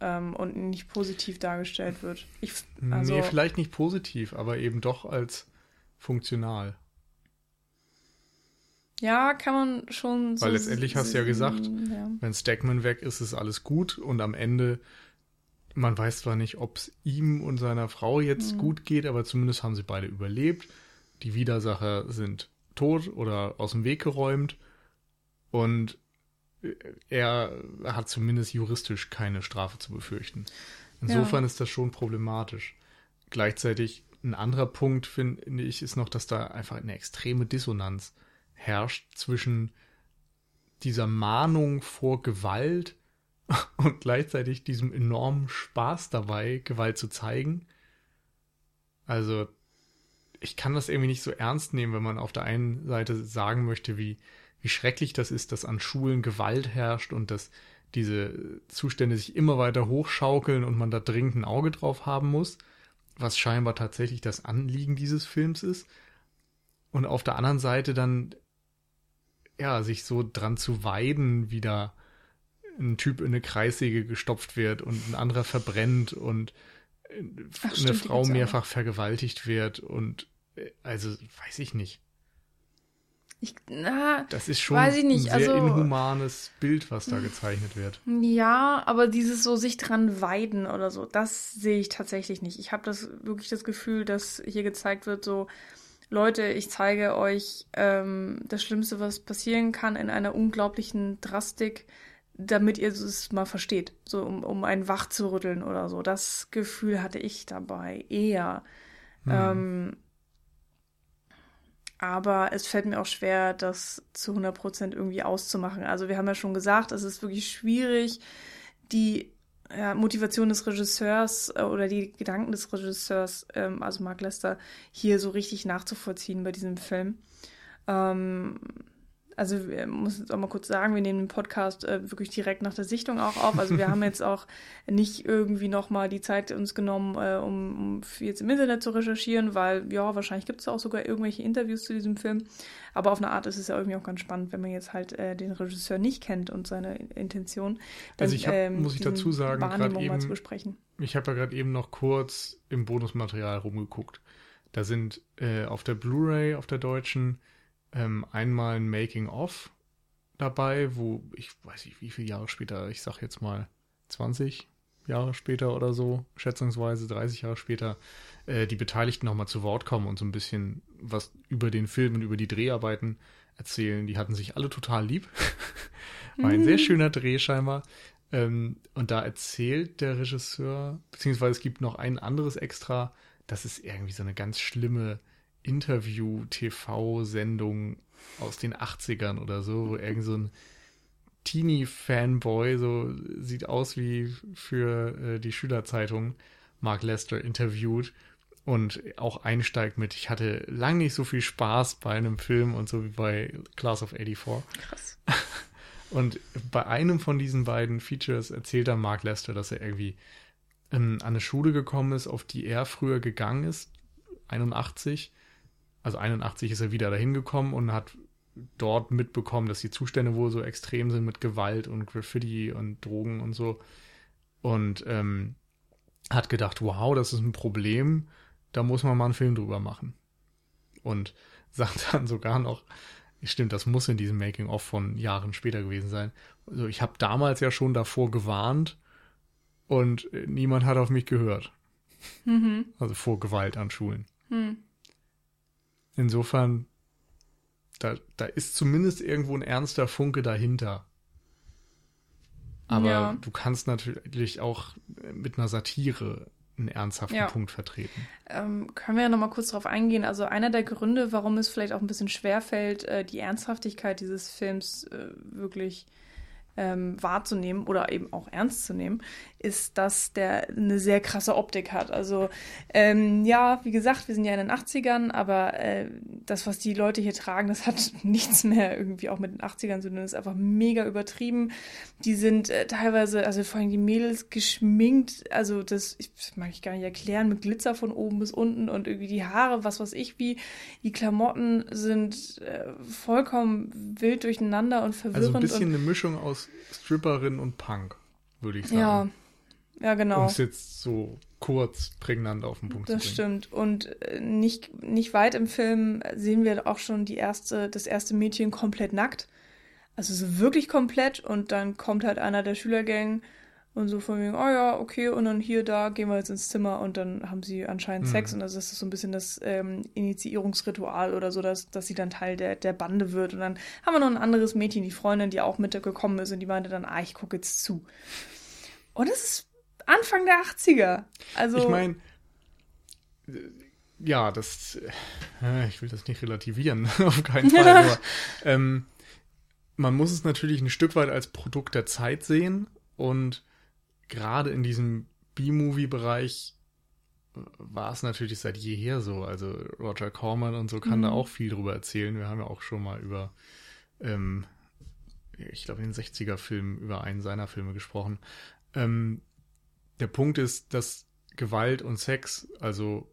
ähm, und nicht positiv dargestellt wird. Ich, also, nee, vielleicht nicht positiv, aber eben doch als funktional. Ja, kann man schon so. Weil letztendlich hast du ja gesagt, ja. wenn Stackman weg ist, ist alles gut und am Ende man weiß zwar nicht, ob es ihm und seiner Frau jetzt mhm. gut geht, aber zumindest haben sie beide überlebt. Die Widersacher sind tot oder aus dem Weg geräumt. Und er hat zumindest juristisch keine Strafe zu befürchten. Insofern ja. ist das schon problematisch. Gleichzeitig ein anderer Punkt, finde ich, ist noch, dass da einfach eine extreme Dissonanz herrscht zwischen dieser Mahnung vor Gewalt *laughs* und gleichzeitig diesem enormen Spaß dabei, Gewalt zu zeigen. Also, ich kann das irgendwie nicht so ernst nehmen, wenn man auf der einen Seite sagen möchte, wie, wie schrecklich das ist, dass an Schulen Gewalt herrscht und dass diese Zustände sich immer weiter hochschaukeln und man da dringend ein Auge drauf haben muss, was scheinbar tatsächlich das Anliegen dieses Films ist. Und auf der anderen Seite dann, ja, sich so dran zu weiden, wie da ein Typ in eine Kreissäge gestopft wird und ein anderer verbrennt und Ach, eine stimmt, Frau mehrfach vergewaltigt wird und äh, also weiß ich nicht. Ich, na, das ist schon ein sehr also, inhumanes Bild, was da gezeichnet wird. Ja, aber dieses so sich dran weiden oder so, das sehe ich tatsächlich nicht. Ich habe das wirklich das Gefühl, dass hier gezeigt wird, so Leute, ich zeige euch ähm, das Schlimmste, was passieren kann, in einer unglaublichen Drastik damit ihr es mal versteht, so um, um einen wach zu rütteln oder so. Das Gefühl hatte ich dabei eher. Hm. Ähm, aber es fällt mir auch schwer, das zu 100% irgendwie auszumachen. Also wir haben ja schon gesagt, es ist wirklich schwierig, die ja, Motivation des Regisseurs äh, oder die Gedanken des Regisseurs, ähm, also Mark Lester, hier so richtig nachzuvollziehen bei diesem Film. Ähm, also ich muss jetzt auch mal kurz sagen, wir nehmen den Podcast äh, wirklich direkt nach der Sichtung auch auf. Also wir haben jetzt auch nicht irgendwie nochmal die Zeit uns genommen, äh, um, um jetzt im Internet zu recherchieren, weil ja, wahrscheinlich gibt es auch sogar irgendwelche Interviews zu diesem Film. Aber auf eine Art ist es ja irgendwie auch ganz spannend, wenn man jetzt halt äh, den Regisseur nicht kennt und seine Intention. Also ich hab, ähm, muss ich dazu sagen, gerade eben, zu besprechen. ich habe ja gerade eben noch kurz im Bonusmaterial rumgeguckt. Da sind äh, auf der Blu-ray, auf der deutschen, ähm, einmal ein Making-of dabei, wo ich weiß nicht, wie viele Jahre später, ich sag jetzt mal 20 Jahre später oder so, schätzungsweise 30 Jahre später, äh, die Beteiligten nochmal zu Wort kommen und so ein bisschen was über den Film und über die Dreharbeiten erzählen. Die hatten sich alle total lieb. *laughs* War ein sehr mhm. schöner Dreh scheinbar. Ähm, und da erzählt der Regisseur, beziehungsweise es gibt noch ein anderes Extra, das ist irgendwie so eine ganz schlimme Interview-TV-Sendung aus den 80ern oder so, wo irgend so ein Teenie-Fanboy, so sieht aus wie für äh, die Schülerzeitung, Mark Lester interviewt und auch einsteigt mit, ich hatte lang nicht so viel Spaß bei einem Film und so wie bei Class of 84. Krass. *laughs* Und bei einem von diesen beiden Features erzählt dann Mark Lester, dass er irgendwie ähm, an eine Schule gekommen ist, auf die er früher gegangen ist, 81. Also 81 ist er wieder dahin gekommen und hat dort mitbekommen, dass die Zustände wohl so extrem sind mit Gewalt und Graffiti und Drogen und so. Und ähm, hat gedacht, wow, das ist ein Problem, da muss man mal einen Film drüber machen. Und *laughs* sagt dann sogar noch, stimmt, das muss in diesem Making-of von Jahren später gewesen sein. Also ich habe damals ja schon davor gewarnt und niemand hat auf mich gehört. Mhm. Also vor Gewalt an Schulen. Mhm. Insofern, da, da ist zumindest irgendwo ein ernster Funke dahinter. Aber ja. du kannst natürlich auch mit einer Satire einen ernsthaften ja. Punkt vertreten. Ähm, können wir ja nochmal kurz darauf eingehen. Also einer der Gründe, warum es vielleicht auch ein bisschen schwerfällt, äh, die Ernsthaftigkeit dieses Films äh, wirklich ähm, wahrzunehmen oder eben auch ernst zu nehmen, ist, dass der eine sehr krasse Optik hat. Also ähm, ja, wie gesagt, wir sind ja in den 80ern, aber äh, das, was die Leute hier tragen, das hat *laughs* nichts mehr irgendwie auch mit den 80ern zu tun. Das ist einfach mega übertrieben. Die sind äh, teilweise, also vor allem die Mädels geschminkt, also das, das mag ich gar nicht erklären, mit Glitzer von oben bis unten und irgendwie die Haare, was weiß ich wie. Die Klamotten sind äh, vollkommen wild durcheinander und verwirrend. Also ein bisschen eine Mischung aus Stripperin und Punk, würde ich sagen. Ja, ja, genau. Um es jetzt so kurz prägnant auf den Punkt das zu bringen. Das stimmt. Und äh, nicht, nicht weit im Film sehen wir auch schon die erste, das erste Mädchen komplett nackt. Also so wirklich komplett. Und dann kommt halt einer der Schülergängen und so von wegen, oh ja, okay, und dann hier, da gehen wir jetzt ins Zimmer und dann haben sie anscheinend mhm. Sex und das ist so ein bisschen das ähm, Initiierungsritual oder so, dass, dass sie dann Teil der, der Bande wird. Und dann haben wir noch ein anderes Mädchen, die Freundin, die auch mitgekommen ist und die meinte dann, ah, ich gucke jetzt zu. Und es ist Anfang der 80er. Also. Ich meine, ja, das, äh, ich will das nicht relativieren, *laughs* auf keinen Fall. *laughs* aber, ähm, man muss es natürlich ein Stück weit als Produkt der Zeit sehen und gerade in diesem B-Movie-Bereich war es natürlich seit jeher so. Also Roger Corman und so kann mhm. da auch viel drüber erzählen. Wir haben ja auch schon mal über, ähm, ich glaube, in den 60er-Filmen über einen seiner Filme gesprochen. Ähm, der Punkt ist, dass Gewalt und Sex, also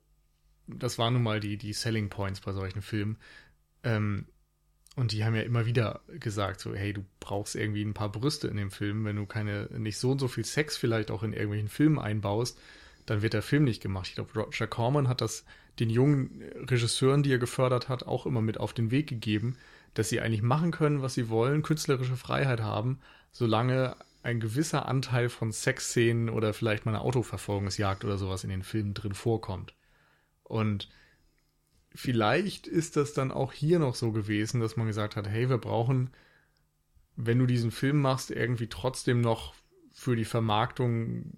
das waren nun mal die, die Selling Points bei solchen Filmen. Ähm, und die haben ja immer wieder gesagt, so, hey, du brauchst irgendwie ein paar Brüste in dem Film. Wenn du keine, nicht so und so viel Sex vielleicht auch in irgendwelchen Filmen einbaust, dann wird der Film nicht gemacht. Ich glaube, Roger Corman hat das den jungen Regisseuren, die er gefördert hat, auch immer mit auf den Weg gegeben, dass sie eigentlich machen können, was sie wollen, künstlerische Freiheit haben, solange ein gewisser Anteil von Sexszenen oder vielleicht mal eine Autoverfolgungsjagd oder sowas in den Filmen drin vorkommt. Und vielleicht ist das dann auch hier noch so gewesen, dass man gesagt hat, hey, wir brauchen, wenn du diesen Film machst, irgendwie trotzdem noch für die Vermarktung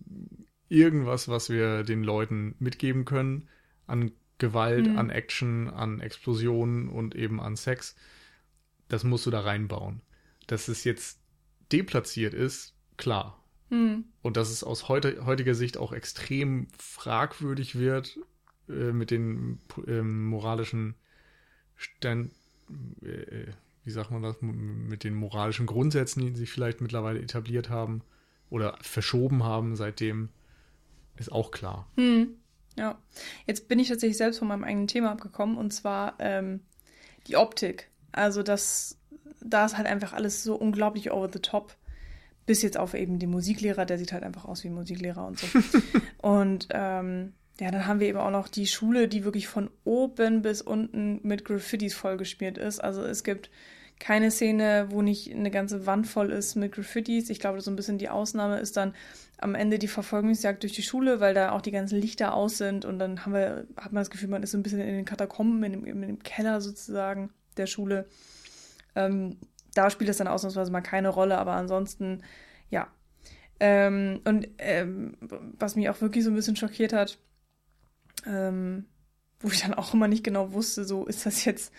irgendwas, was wir den Leuten mitgeben können an Gewalt, mhm. an Action, an Explosionen und eben an Sex. Das musst du da reinbauen. Dass es jetzt deplatziert ist, klar. Hm. Und dass es aus heute, heutiger Sicht auch extrem fragwürdig wird äh, mit den äh, moralischen Stand, äh, wie sagt man das, mit den moralischen Grundsätzen, die sich vielleicht mittlerweile etabliert haben oder verschoben haben seitdem, ist auch klar. Hm. Ja, jetzt bin ich tatsächlich selbst von meinem eigenen Thema abgekommen und zwar ähm, die Optik. Also das, da ist halt einfach alles so unglaublich over the top. Bis jetzt auf eben den Musiklehrer, der sieht halt einfach aus wie ein Musiklehrer und so. *laughs* und ähm, ja, dann haben wir eben auch noch die Schule, die wirklich von oben bis unten mit Graffitis vollgeschmiert ist. Also es gibt keine Szene, wo nicht eine ganze Wand voll ist mit Graffitis. Ich glaube, so ein bisschen die Ausnahme ist dann am Ende die Verfolgungsjagd durch die Schule, weil da auch die ganzen Lichter aus sind und dann haben wir, hat man das Gefühl, man ist so ein bisschen in den Katakomben, in dem, in dem Keller sozusagen der Schule. Ähm, da spielt es dann ausnahmsweise mal keine Rolle, aber ansonsten, ja. Ähm, und ähm, was mich auch wirklich so ein bisschen schockiert hat, ähm, wo ich dann auch immer nicht genau wusste, so ist das jetzt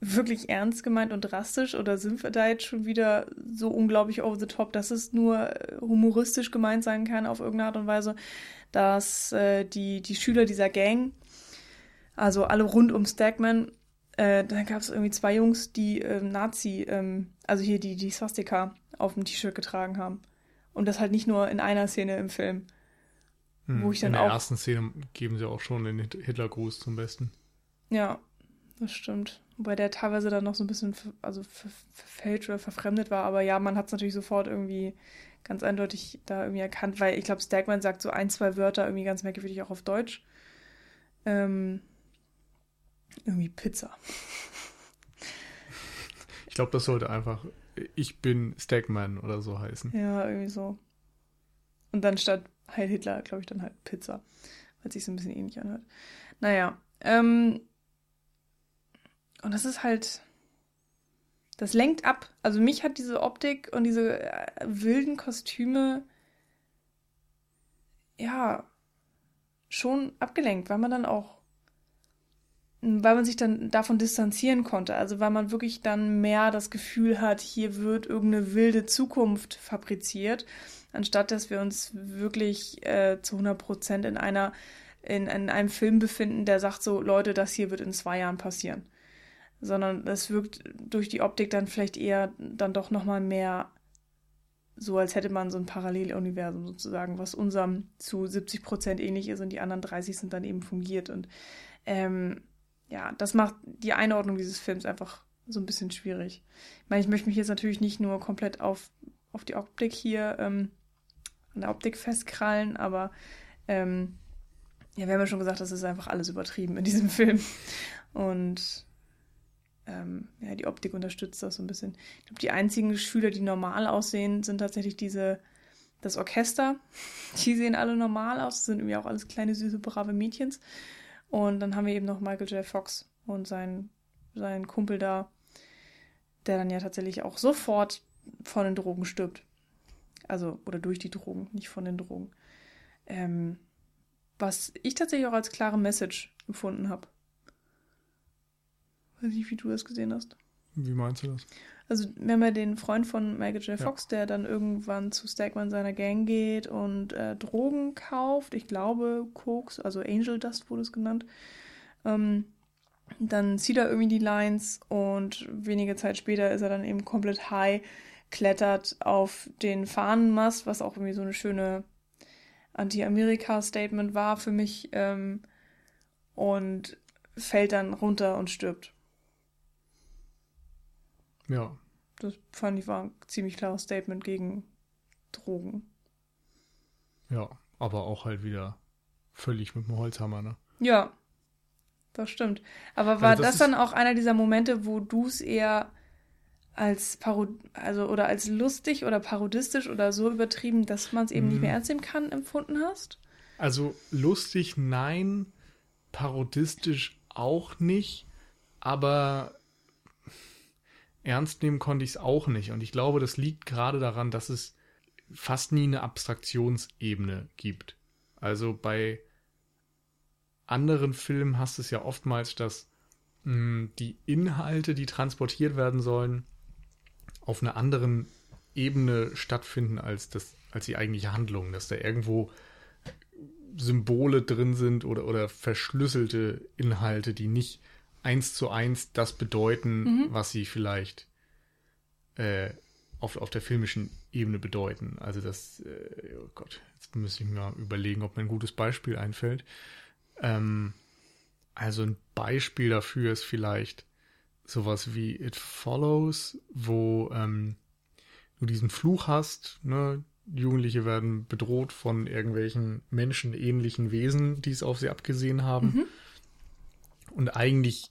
wirklich ernst gemeint und drastisch oder sind wir da jetzt schon wieder so unglaublich over the top, dass es nur äh, humoristisch gemeint sein kann auf irgendeine Art und Weise, dass äh, die, die Schüler dieser Gang, also alle rund um Stagman, äh, dann gab es irgendwie zwei Jungs, die ähm, Nazi, ähm, also hier die, die Swastika auf dem T-Shirt getragen haben. Und das halt nicht nur in einer Szene im Film. Hm, wo ich dann in der auch, ersten Szene geben sie auch schon den Hitlergruß zum Besten. Ja, das stimmt. Wobei der teilweise dann noch so ein bisschen also verfälscht oder verfremdet war. Aber ja, man hat es natürlich sofort irgendwie ganz eindeutig da irgendwie erkannt, weil ich glaube, Stagman sagt so ein, zwei Wörter irgendwie ganz merkwürdig auch auf Deutsch. Ähm, irgendwie Pizza. *laughs* Ich glaube, das sollte einfach Ich bin Stagman oder so heißen. Ja, irgendwie so. Und dann statt Heil Hitler, glaube ich, dann halt Pizza. Weil sich so ein bisschen ähnlich anhört. Naja. Ähm, und das ist halt. Das lenkt ab. Also mich hat diese Optik und diese äh, wilden Kostüme ja schon abgelenkt, weil man dann auch weil man sich dann davon distanzieren konnte. Also weil man wirklich dann mehr das Gefühl hat, hier wird irgendeine wilde Zukunft fabriziert, anstatt dass wir uns wirklich äh, zu 100 Prozent in einer in, in einem Film befinden, der sagt so, Leute, das hier wird in zwei Jahren passieren. Sondern es wirkt durch die Optik dann vielleicht eher dann doch nochmal mehr so, als hätte man so ein Paralleluniversum sozusagen, was unserem zu 70 Prozent ähnlich ist und die anderen 30 sind dann eben fungiert. Und ähm, ja, das macht die Einordnung dieses Films einfach so ein bisschen schwierig. Ich meine, ich möchte mich jetzt natürlich nicht nur komplett auf, auf die Optik hier, ähm, an der Optik festkrallen, aber ähm, ja, wir haben ja schon gesagt, das ist einfach alles übertrieben in diesem *laughs* Film. Und ähm, ja, die Optik unterstützt das so ein bisschen. Ich glaube, die einzigen Schüler, die normal aussehen, sind tatsächlich diese, das Orchester. *laughs* Die sehen alle normal aus, sind irgendwie auch alles kleine, süße, brave Mädchens. Und dann haben wir eben noch Michael J. Fox und sein, sein Kumpel da, der dann ja tatsächlich auch sofort von den Drogen stirbt. Also, oder durch die Drogen, nicht von den Drogen. Ähm, was ich tatsächlich auch als klare Message empfunden habe. Weiß nicht, wie du das gesehen hast. Wie meinst du das? Also, haben ja den Freund von Michael J. Fox, ja. der dann irgendwann zu Stagman seiner Gang geht und äh, Drogen kauft. Ich glaube, Koks, also Angel Dust wurde es genannt. Ähm, dann zieht er irgendwie die Lines und wenige Zeit später ist er dann eben komplett high, klettert auf den Fahnenmast, was auch irgendwie so eine schöne Anti-Amerika-Statement war für mich ähm, und fällt dann runter und stirbt. Ja. Das fand ich war ein ziemlich klares Statement gegen Drogen. Ja, aber auch halt wieder völlig mit dem Holzhammer, ne? Ja, das stimmt. Aber war also das, das dann auch einer dieser Momente, wo du es eher als Parod also oder als lustig oder parodistisch oder so übertrieben, dass man es eben mm. nicht mehr mhm. ernst nehmen kann, empfunden hast? Also lustig, nein, parodistisch auch nicht, aber ernst nehmen konnte ich es auch nicht. Und ich glaube, das liegt gerade daran, dass es fast nie eine Abstraktionsebene gibt. Also bei anderen Filmen hast du es ja oftmals, dass mh, hm, die Inhalte, die transportiert werden sollen, auf einer anderen Ebene stattfinden als, das, als die eigentliche Handlung. Dass da irgendwo Symbole drin sind oder, oder verschlüsselte Inhalte, die nicht eins zu eins das bedeuten, mhm. was sie vielleicht äh, auf, auf der filmischen Ebene bedeuten. Also das, äh, oh Gott, jetzt müsste ich mir mal überlegen, ob mir ein gutes Beispiel einfällt. Ähm, also ein Beispiel dafür ist vielleicht sowas wie It Follows, wo ähm, du diesen Fluch hast, ne? Jugendliche werden bedroht von irgendwelchen menschenähnlichen Wesen, die es auf sie abgesehen haben. Mhm. Und eigentlich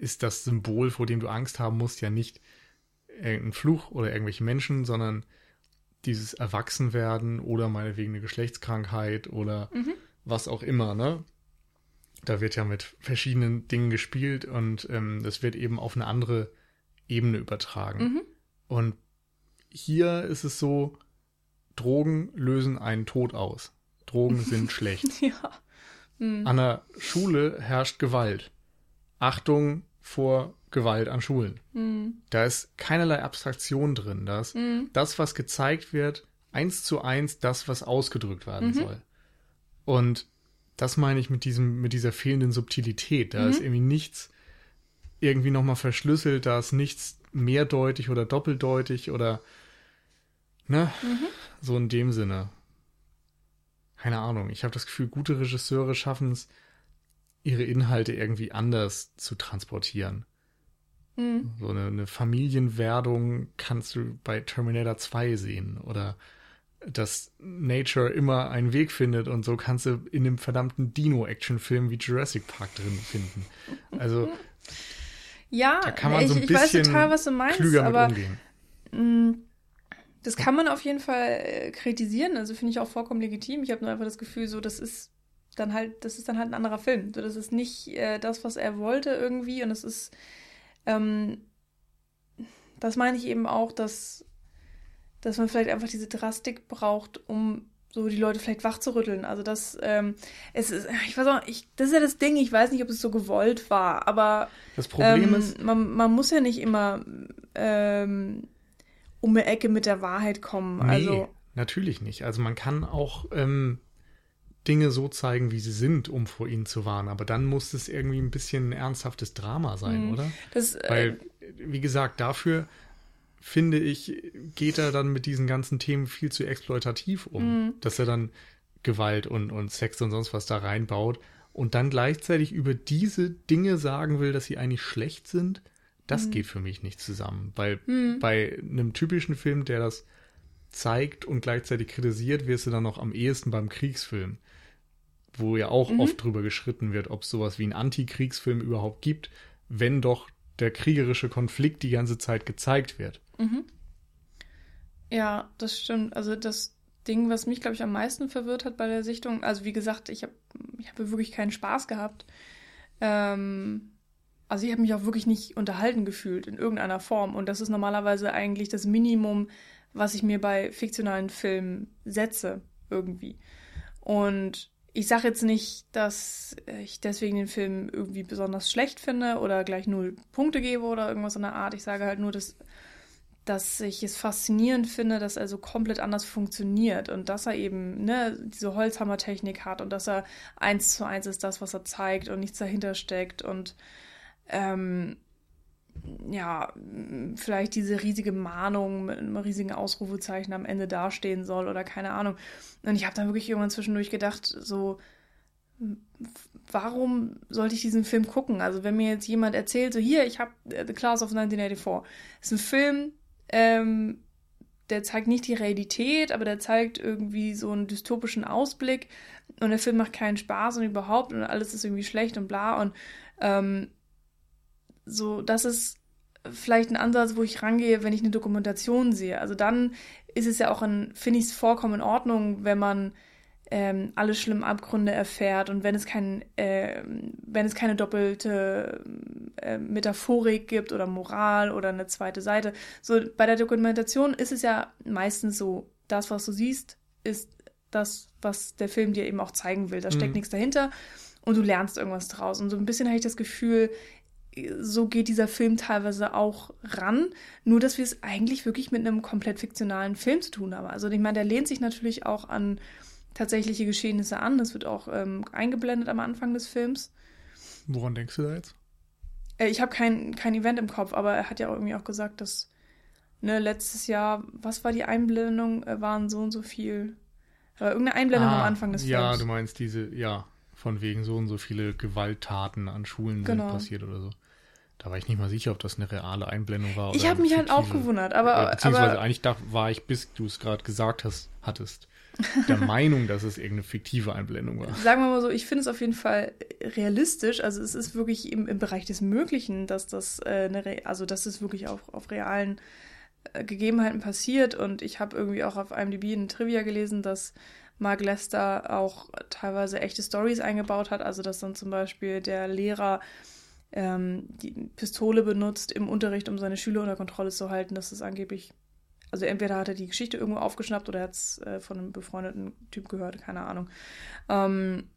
ist das Symbol, vor dem du Angst haben musst, ja nicht irgendein Fluch oder irgendwelche Menschen, sondern dieses Erwachsenwerden oder meinetwegen eine Geschlechtskrankheit oder mhm. was auch immer, ne? Da wird ja mit verschiedenen Dingen gespielt und ähm, das wird eben auf eine andere Ebene übertragen. Mhm. Und hier ist es so, Drogen lösen einen Tod aus. Drogen *laughs* sind schlecht. Ja. Mhm. An der Schule herrscht Gewalt. Achtung vor Gewalt an Schulen. Mhm. Da ist keinerlei Abstraktion drin. Da ist mhm. das, was gezeigt wird, eins zu eins das, was ausgedrückt werden mhm. soll. Und das meine ich mit diesem, mit dieser fehlenden Subtilität. Da ist mhm. irgendwie nichts irgendwie nochmal verschlüsselt, da ist nichts mehrdeutig oder doppeldeutig oder ne? Mhm. So in dem Sinne. Keine Ahnung. Ich habe das Gefühl, gute Regisseure schaffen es, ihre Inhalte irgendwie anders zu transportieren. Mhm. So eine, eine, Familienwerdung kannst du bei Terminator 2 sehen oder dass Nature immer einen Weg findet und so kannst du in einem verdammten Dino-Action-Film wie Jurassic Park drin finden. Also ja, da kann man so ein ich, ich bisschen weiß total, was du meinst, klüger aber, mit umgehen. Mh, das kann man auf jeden Fall äh, kritisieren, also finde ich auch vollkommen legitim. Ich habe nur einfach das Gefühl, so das ist dann halt, das ist dann halt ein anderer Film. So, das ist nicht äh, das, was er wollte irgendwie und es ist, ähm, das meine ich eben auch, dass, dass man vielleicht einfach diese Drastik braucht, um so die Leute vielleicht wachzurütteln. Also das, ähm, es ist, ich weiß auch, ich, das ist ja das Ding, ich weiß nicht, ob es so gewollt war, aber das Problem ähm, ist, man, man muss ja nicht immer ähm, um eine Ecke mit der Wahrheit kommen. Nee, also, natürlich nicht. Also man kann auch ähm, Dinge so zeigen, wie sie sind, um vor ihnen zu warnen. Aber dann muss es irgendwie ein bisschen ein ernsthaftes Drama sein, Mhm. oder? das, äh, Weil, wie gesagt, dafür finde ich, geht er dann mit diesen ganzen Themen viel zu exploitativ um, Mhm. dass er dann Gewalt und, und Sex und sonst was da reinbaut und dann gleichzeitig über diese Dinge sagen will, dass sie eigentlich schlecht sind. Das Mhm. geht für mich nicht zusammen, weil Mhm. bei einem typischen Film, der das zeigt und gleichzeitig kritisiert, wirst du dann noch am ehesten beim Kriegsfilm, wo ja auch Mhm. oft drüber geschritten wird, ob es sowas wie einen Antikriegsfilm überhaupt gibt, wenn doch der kriegerische Konflikt die ganze Zeit gezeigt wird. Mhm. Ja, das stimmt. Also das Ding, was mich, glaube ich, am meisten verwirrt hat bei der Sichtung, also wie gesagt, ich habe ich hab wirklich keinen Spaß gehabt. Ähm, also ich habe mich auch wirklich nicht unterhalten gefühlt in irgendeiner Form. Und das ist normalerweise eigentlich das Minimum, was ich mir bei fiktionalen Filmen setze, irgendwie. Und ich sage jetzt nicht, dass ich deswegen den Film irgendwie besonders schlecht finde oder gleich null Punkte gebe oder irgendwas in der Art. Ich sage halt nur, dass, dass ich es faszinierend finde, dass er so komplett anders funktioniert und dass er eben ne, diese Holzhammertechnik hat und dass er eins zu eins ist das, was er zeigt und nichts dahinter steckt und ähm, ja, vielleicht diese riesige Mahnung mit einem riesigen Ausrufezeichen am Ende dastehen soll oder keine Ahnung. Und ich habe dann wirklich irgendwann zwischendurch gedacht, so, warum sollte ich diesen Film gucken? Also wenn mir jetzt jemand erzählt, so hier, ich habe The Class of 1984, ist ein Film, ähm, der zeigt nicht die Realität, aber der zeigt irgendwie so einen dystopischen Ausblick und der Film macht keinen Spaß und überhaupt und alles ist irgendwie schlecht und bla und ähm, so, das ist vielleicht ein Ansatz, wo ich rangehe, wenn ich eine Dokumentation sehe. Also dann ist es ja auch finde ich es vollkommen in Ordnung, wenn man ähm, alle schlimmen Abgründe erfährt und wenn es kein, äh, wenn es keine doppelte äh, Metaphorik gibt oder Moral oder eine zweite Seite. So bei der Dokumentation ist es ja meistens so, das, was du siehst, ist das, was der Film dir eben auch zeigen will. Da steckt Mhm. nichts dahinter und du lernst irgendwas draus. Und so ein bisschen habe ich das Gefühl, so geht dieser Film teilweise auch ran, nur dass wir es eigentlich wirklich mit einem komplett fiktionalen Film zu tun haben. Also ich meine, der lehnt sich natürlich auch an tatsächliche Geschehnisse an. Das wird auch ähm, eingeblendet am Anfang des Films. Woran denkst du da jetzt? Äh, ich habe kein, kein Event im Kopf, aber er hat ja auch irgendwie auch gesagt, dass ne, letztes Jahr, was war die Einblendung, äh, waren so und so viel. Aber irgendeine Einblendung am Anfang des Films. Ah, Ja, du meinst diese, ja, von wegen so und so viele Gewalttaten an Schulen Genau. sind passiert oder so. Da war ich nicht mal sicher, ob das eine reale Einblendung war. Ich habe mich halt auch gewundert, Äh, aber, Beziehungsweise aber eigentlich da war ich, bis du es gerade gesagt hast, hattest, *laughs* der Meinung, dass es irgendeine fiktive Einblendung war. sagen wir mal so, ich finde es auf jeden Fall realistisch. Also es ist wirklich im, im Bereich des Möglichen, dass das äh, eine, also dass es wirklich auf, auf realen äh, Gegebenheiten passiert. Und ich habe irgendwie auch auf IMDb ein Trivia gelesen, dass Mark Lester auch teilweise echte Stories eingebaut hat. Also dass dann zum Beispiel der Lehrer ähm, die Pistole benutzt im Unterricht, um seine Schüler unter Kontrolle zu halten. Das ist angeblich, also entweder hat er die Geschichte irgendwo aufgeschnappt oder hat es äh, von einem befreundeten Typ gehört, keine Ahnung. Ähm,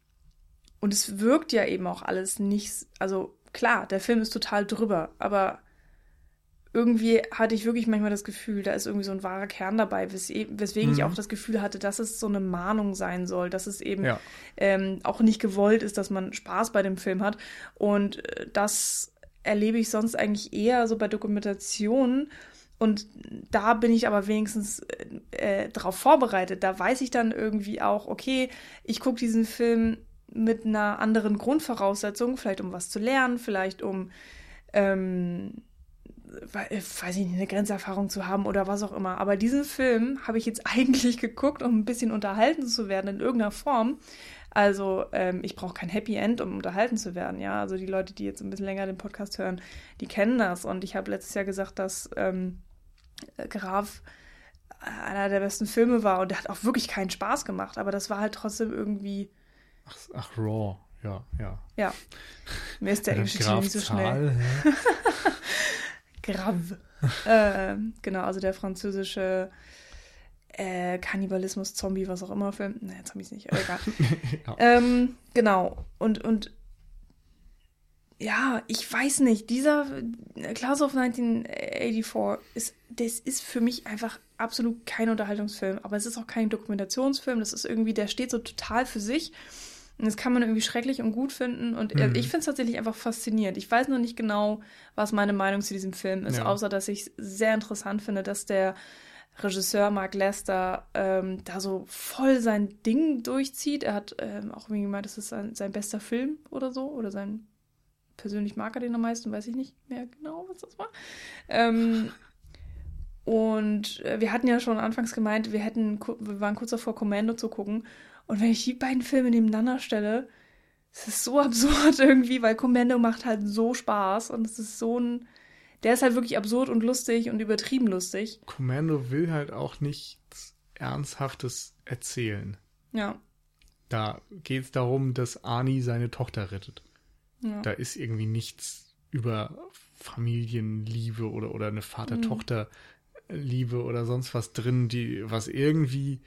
und es wirkt ja eben auch alles nicht, also klar, der Film ist total drüber, aber irgendwie hatte ich wirklich manchmal das Gefühl, da ist irgendwie so ein wahrer Kern dabei, wes weswegen ich Mhm. auch das Gefühl hatte, dass es so eine Mahnung sein soll, dass es eben Ja. ähm, auch nicht gewollt ist, dass man Spaß bei dem Film hat. Und äh, das erlebe ich sonst eigentlich eher so bei Dokumentationen. Und da bin ich aber wenigstens äh, äh, darauf vorbereitet. Da weiß ich dann irgendwie auch, okay, ich gucke diesen Film mit einer anderen Grundvoraussetzung, vielleicht um was zu lernen, vielleicht um, ähm, weiß ich nicht, eine Grenzerfahrung zu haben oder was auch immer. Aber diesen Film habe ich jetzt *laughs* eigentlich geguckt, um ein bisschen unterhalten zu werden in irgendeiner Form. Also ähm, ich brauche kein Happy End, um unterhalten zu werden. Ja, also die Leute, die jetzt ein bisschen länger den Podcast hören, die kennen das. Und ich habe letztes Jahr gesagt, dass ähm, Graf einer der besten Filme war und der hat auch wirklich keinen Spaß gemacht. Aber das war halt trotzdem irgendwie. Ach, ach Raw, ja, ja. Ja. Mir ist der englische Titel nicht so schnell. *laughs* Grave. äh, genau, also der französische äh, Kannibalismus, Zombie, was auch immer Film. Ne, Zombies nicht, egal. *laughs* ja. ähm, genau. Und, und ja, ich weiß nicht, dieser Class of 1984 ist, das ist für mich einfach absolut kein Unterhaltungsfilm, aber es ist auch kein Dokumentationsfilm, das ist irgendwie, der steht so total für sich und das kann man irgendwie schrecklich und gut finden und mhm. ich finde es tatsächlich einfach faszinierend. Ich weiß noch nicht genau, was meine Meinung zu diesem Film ist, ja. außer dass ich es sehr interessant finde, dass der Regisseur Mark Lester ähm, da so voll sein Ding durchzieht. Er hat ähm, auch irgendwie gemeint, das ist sein, sein bester Film oder so. Oder sein persönlich mag er den am meisten, weiß ich nicht mehr genau, was das war. Ähm, und äh, wir hatten ja schon anfangs gemeint, wir hätten, wir waren kurz davor, Commando zu gucken. Und wenn ich die beiden Filme nebeneinander stelle, es ist so *laughs* absurd irgendwie, weil Commando macht halt so Spaß und es ist so ein der ist halt wirklich absurd und lustig und übertrieben lustig. Commando will halt auch nichts Ernsthaftes erzählen. Ja. Da geht es darum, dass Ani seine Tochter rettet. Ja. Da ist irgendwie nichts über Familienliebe oder, oder eine Vater-Tochter-Liebe oder sonst was drin, die, was irgendwie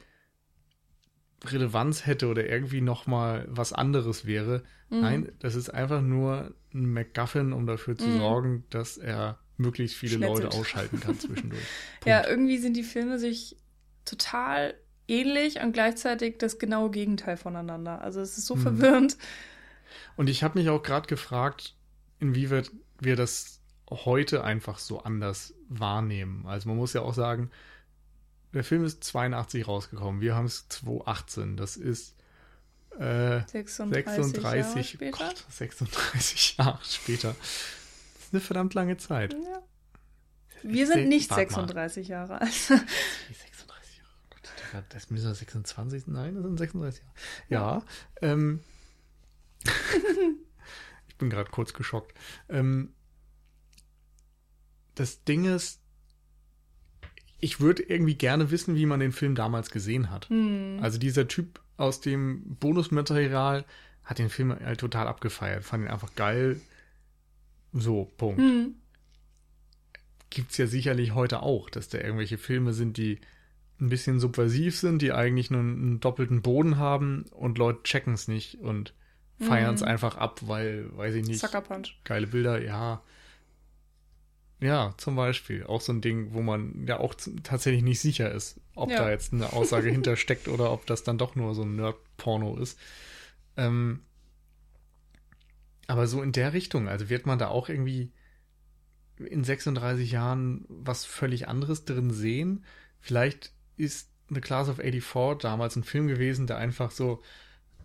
Relevanz hätte oder irgendwie nochmal was anderes wäre. Mhm. Nein, das ist einfach nur ein MacGuffin, um dafür zu mhm. sorgen, dass er möglichst viele Schnetzelt. Leute ausschalten kann zwischendurch. *laughs* ja, irgendwie sind die Filme sich total ähnlich und gleichzeitig das genaue Gegenteil voneinander. Also es ist so mhm. verwirrend. Und ich habe mich auch gerade gefragt, inwieweit wir das heute einfach so anders wahrnehmen. Also man muss ja auch sagen, der Film ist 82 rausgekommen. Wir haben es 2018. Das ist äh, 36, 36, Jahre später. Gott, 36 *laughs* Jahre später. Das ist eine verdammt lange Zeit. Ja. Wir sind nicht 36 mal. Jahre alt. *laughs* 36 Jahre. Gott, das müssen wir 26. Nein, das sind 36 Jahre. Ja. ja. Ähm, ich bin gerade kurz geschockt. Ähm, das Ding ist, ich würde irgendwie gerne wissen, wie man den Film damals gesehen hat. Hm. Also dieser Typ aus dem Bonusmaterial hat den Film halt total abgefeiert, fand ihn einfach geil. So, Punkt. Hm. Gibt's ja sicherlich heute auch, dass da irgendwelche Filme sind, die ein bisschen subversiv sind, die eigentlich nur einen doppelten Boden haben und Leute checken es nicht und feiern es hm. einfach ab, weil, weiß ich nicht, Sucker Punch. geile Bilder, ja. Ja, zum Beispiel. Auch so ein Ding, wo man ja auch tatsächlich nicht sicher ist, ob ja. da jetzt eine Aussage hintersteckt oder ob das dann doch nur so ein Nerd-Porno ist. Ähm, aber so in der Richtung, also wird man da auch irgendwie in 36 Jahren was völlig anderes drin sehen. Vielleicht ist The Class of 84 damals ein Film gewesen, der einfach so,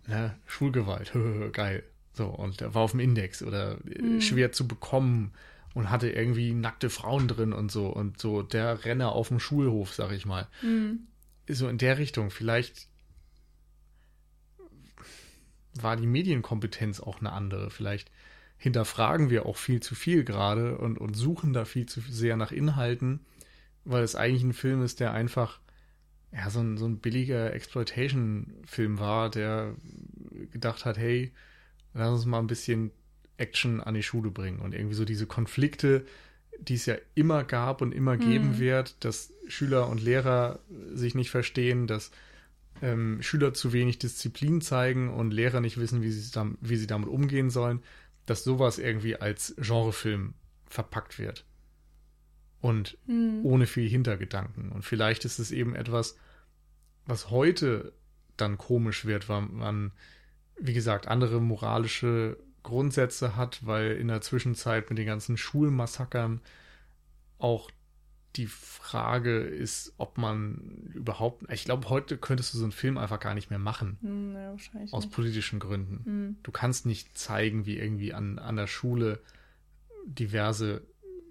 ne, Schulgewalt, *laughs* geil. So, und der war auf dem Index oder mhm. schwer zu bekommen und hatte irgendwie nackte Frauen drin und so und so der Renner auf dem Schulhof, sag ich mal. Mhm. So in der Richtung. Vielleicht war die Medienkompetenz auch eine andere. Vielleicht hinterfragen wir auch viel zu viel gerade und, und suchen da viel zu sehr nach Inhalten, weil es eigentlich ein Film ist, der einfach ja, so ein, so ein billiger Exploitation-Film war, der gedacht hat, hey, lass uns mal ein bisschen Action an die Schule bringen und irgendwie so diese Konflikte, die es ja immer gab und immer geben mhm. wird, dass Schüler und Lehrer sich nicht verstehen, dass ähm, Schüler zu wenig Disziplin zeigen und Lehrer nicht wissen, wie sie, wie sie damit umgehen sollen, dass sowas irgendwie als Genrefilm verpackt wird. Und mhm. ohne viel Hintergedanken. Und vielleicht ist es eben etwas, was heute dann komisch wird, weil man, wie gesagt, andere moralische Grundsätze hat, weil in der Zwischenzeit mit den ganzen Schulmassakern auch die Frage ist, ob man überhaupt, ich glaube, heute könntest du so einen Film einfach gar nicht mehr machen. Hm, ja, wahrscheinlich. Aus nicht. politischen Gründen. Mhm. Du kannst nicht zeigen, wie irgendwie an, an der Schule diverse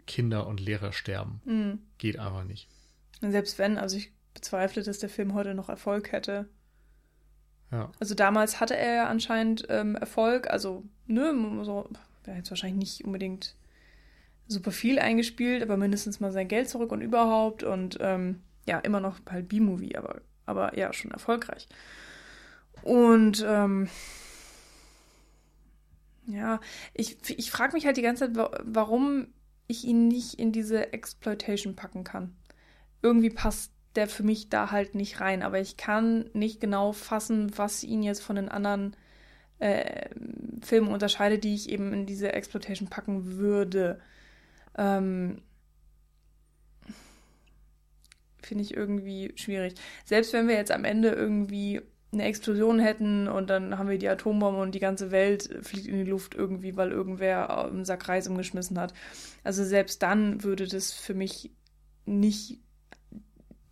Kinder und Lehrer sterben. Mhm. Geht aber nicht. Selbst wenn, also ich bezweifle, dass der Film heute noch Erfolg hätte. Ja. Also damals hatte er ja anscheinend ähm, Erfolg, also ne, so, hat jetzt wahrscheinlich nicht unbedingt super viel eingespielt, aber mindestens mal sein Geld zurück und überhaupt und ähm, ja, immer noch halt B-Movie, aber, aber ja, schon erfolgreich. Und ähm, ja, ich, ich frage mich halt die ganze Zeit, wa- warum ich ihn nicht in diese Exploitation packen kann. Irgendwie passt der für mich da halt nicht rein, aber ich kann nicht genau fassen, was ihn jetzt von den anderen äh, Filmen unterscheidet, die ich eben in diese Exploitation packen würde. Ähm, Finde ich irgendwie schwierig. Selbst wenn wir jetzt am Ende irgendwie eine Explosion hätten und dann haben wir die Atombombe und die ganze Welt fliegt in die Luft irgendwie, weil irgendwer einen Sack Reis umgeschmissen hat. Also selbst dann würde das für mich nicht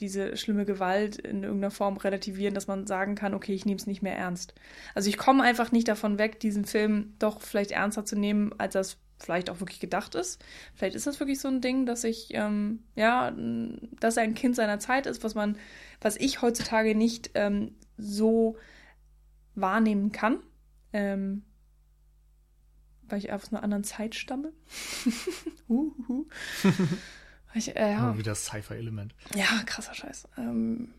diese schlimme Gewalt in irgendeiner Form relativieren, dass man sagen kann, okay, ich nehme es nicht mehr ernst. Also ich komme einfach nicht davon weg, diesen Film doch vielleicht ernster zu nehmen, als das vielleicht auch wirklich gedacht ist. Vielleicht ist das wirklich so ein Ding, dass ich, ähm, ja, dass er ein Kind seiner Zeit ist, was man, was ich heutzutage nicht ähm, so wahrnehmen kann. Ähm, weil ich aus einer anderen Zeit stamme. *laughs* Uhuhu. *laughs* ich, äh, ja. Wieder das Cypher-Element. Ja, krasser Scheiß. Ähm,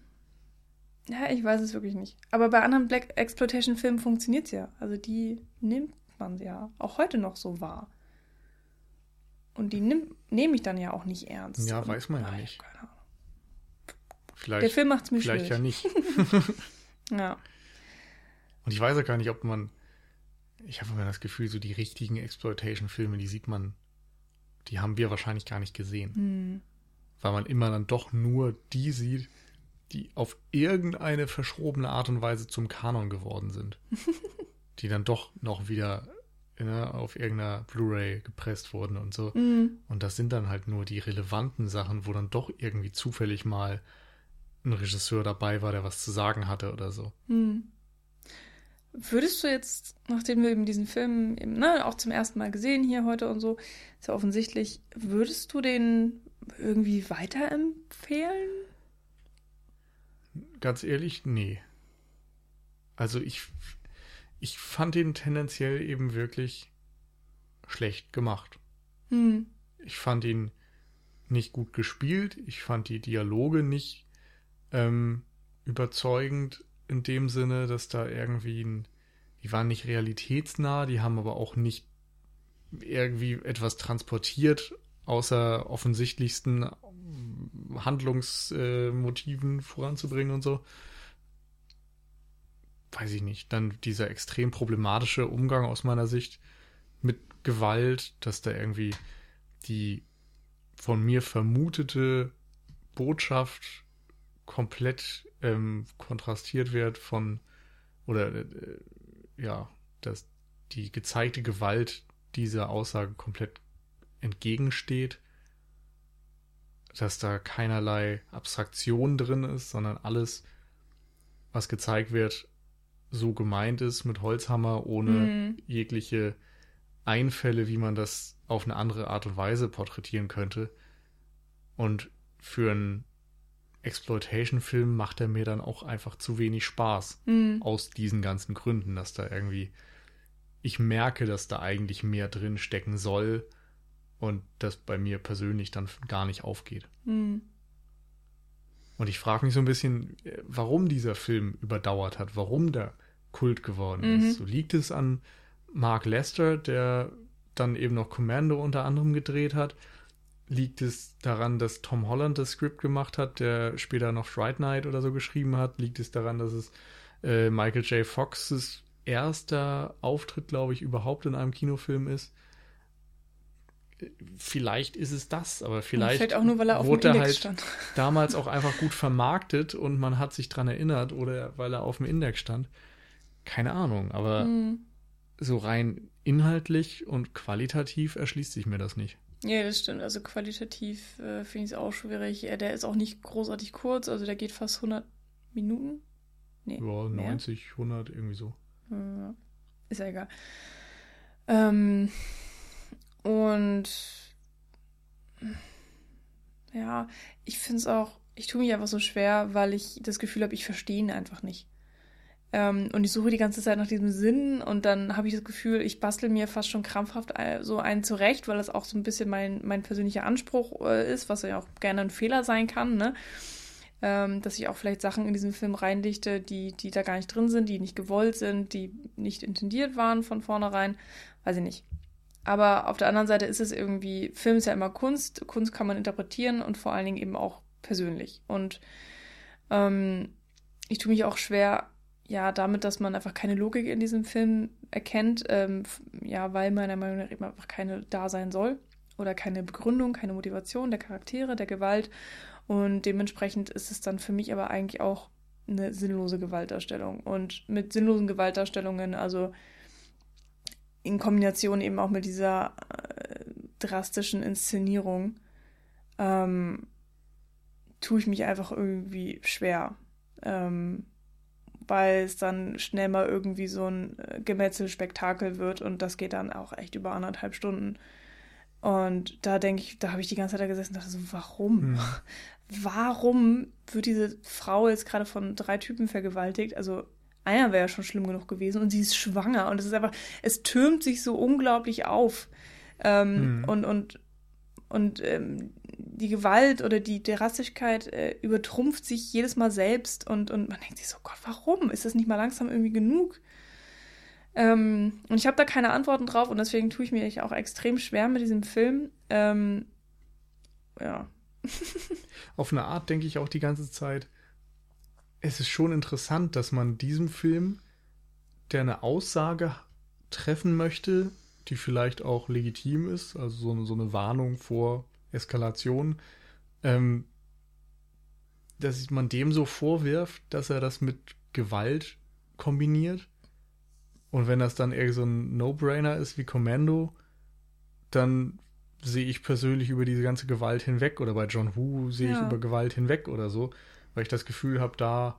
ja, ich weiß es wirklich nicht. Aber bei anderen Black Exploitation-Filmen funktioniert es ja. Also die nimmt man ja auch heute noch so wahr. Und die nehme ich dann ja auch nicht ernst. Ja, Und, weiß man ja ah, nicht. keine Ahnung. Vielleicht, Der Film macht es mir vielleicht ja schwierig. nicht. *laughs* *laughs* Ja. Und ich weiß ja gar nicht, ob man. Ich habe immer das Gefühl, so die richtigen Exploitation-Filme, die sieht man, die haben wir wahrscheinlich gar nicht gesehen. Hm. Weil man immer dann doch nur die sieht, die auf irgendeine verschrobene Art und Weise zum Kanon geworden sind. *laughs* die dann doch noch wieder ne, auf irgendeiner Blu-ray gepresst wurden und so. Hm. Und das sind dann halt nur die relevanten Sachen, wo dann doch irgendwie zufällig mal ein Regisseur dabei war, der was zu sagen hatte oder so. Hm. Würdest du jetzt, nachdem wir eben diesen Film eben, ne, auch zum ersten Mal gesehen hier heute und so, ist ja offensichtlich, würdest du den irgendwie weiterempfehlen? Ganz ehrlich, nee. Also ich, ich fand ihn tendenziell eben wirklich schlecht gemacht. Hm. Ich fand ihn nicht gut gespielt. Ich fand die Dialoge nicht ähm, überzeugend in dem Sinne, dass da irgendwie ein, die waren nicht realitätsnah, die haben aber auch nicht irgendwie etwas transportiert, außer offensichtlichsten Handlungsmotiven voranzubringen und so. Weiß ich nicht. Dann dieser extrem problematische Umgang aus meiner Sicht mit Gewalt, dass da irgendwie die von mir vermutete Botschaft komplett ähm, kontrastiert wird von oder äh, ja, dass die gezeigte Gewalt dieser Aussage komplett entgegensteht, dass da keinerlei Abstraktion drin ist, sondern alles, was gezeigt wird, so gemeint ist mit Holzhammer, ohne Mhm. jegliche Einfälle, wie man das auf eine andere Art und Weise porträtieren könnte. Und für einen Exploitation-Film macht er mir dann auch einfach zu wenig Spaß. Hm. Aus diesen ganzen Gründen, dass da irgendwie, ich merke, dass da eigentlich mehr drin stecken soll und das bei mir persönlich dann gar nicht aufgeht. Hm. Und ich frage mich so ein bisschen, äh, warum dieser Film überdauert hat, warum der Kult geworden Mhm. ist. So liegt es an Mark Lester, der dann eben noch Commando unter anderem gedreht hat. Liegt es daran, dass Tom Holland das Skript gemacht hat, der später noch Fright Night oder so geschrieben hat? Liegt es daran, dass es äh, Michael J. Foxes erster Auftritt, glaube ich, überhaupt in einem Kinofilm ist? Vielleicht ist es das, aber vielleicht, Vielleicht auch nur, weil er auf dem wurde er Index halt stand. *laughs* damals auch einfach gut vermarktet und man hat sich dran erinnert oder weil er auf dem Index stand. Keine Ahnung, aber Hm. so rein inhaltlich und qualitativ erschließt sich mir das nicht. Ja, das stimmt. Also qualitativ äh, finde ich es auch schwierig. Ja, der ist auch nicht großartig kurz, also der geht fast 100 Minuten. Nee, ja, 90, 100, irgendwie so. Ja, ist ja egal. Ähm, und ja, ich finde es auch, ich tue mich einfach so schwer, weil ich das Gefühl habe, ich verstehe ihn einfach nicht. Ähm, und ich suche die ganze Zeit nach diesem Sinn und dann habe ich das Gefühl, ich bastel mir fast schon krampfhaft so einen zurecht, weil das auch so ein bisschen mein, mein persönlicher Anspruch äh, ist, was ja auch gerne ein Fehler sein kann, ne? Ähm, dass ich auch vielleicht Sachen in diesem Film reindichte, die, die da gar nicht drin sind, die nicht gewollt sind, die nicht intendiert waren von vornherein. Weiß ich nicht. Aber auf der anderen Seite ist es irgendwie, Film ist ja immer Kunst, Kunst kann man interpretieren und vor allen Dingen eben auch persönlich. Und ähm, ich tue mich auch schwer, ja, damit, dass man einfach keine Logik in diesem Film erkennt, ähm, ja, weil meiner Meinung nach eben einfach keine da sein soll oder keine Begründung, keine Motivation der Charaktere, der Gewalt. Und dementsprechend ist es dann für mich aber eigentlich auch eine sinnlose Gewaltdarstellung. Und mit sinnlosen Gewaltdarstellungen, also in Kombination eben auch mit dieser äh, drastischen Inszenierung, ähm, tue ich mich einfach irgendwie schwer. Ähm, weil es dann schnell mal irgendwie so ein äh, Gemetzelspektakel wird und das geht dann auch echt über anderthalb Stunden. Und da denke ich, da habe ich die ganze Zeit da gesessen und dachte so, warum? Hm. *laughs* Warum wird diese Frau jetzt gerade von drei Typen vergewaltigt? Also einer wäre ja schon schlimm genug gewesen und sie ist schwanger und es ist einfach, es türmt sich so unglaublich auf. Ähm, hm. Und, und, und ähm, die Gewalt oder die Drastigkeit äh, übertrumpft sich jedes Mal selbst und, und man denkt sich so, Gott, warum? Ist das nicht mal langsam irgendwie genug? Ähm, und ich habe da keine Antworten drauf und deswegen tue ich mir auch extrem schwer mit diesem Film. Ähm, ja. *laughs* Auf eine Art denke ich auch die ganze Zeit, es ist schon interessant, dass man diesem Film, der eine Aussage treffen möchte, die vielleicht auch legitim ist, also so eine, so eine Warnung vor Eskalation, ähm, dass man dem so vorwirft, dass er das mit Gewalt kombiniert. Und wenn das dann eher so ein No-Brainer ist wie Commando, dann sehe ich persönlich über diese ganze Gewalt hinweg oder bei John Woo sehe ja. ich über Gewalt hinweg oder so, weil ich das Gefühl habe, da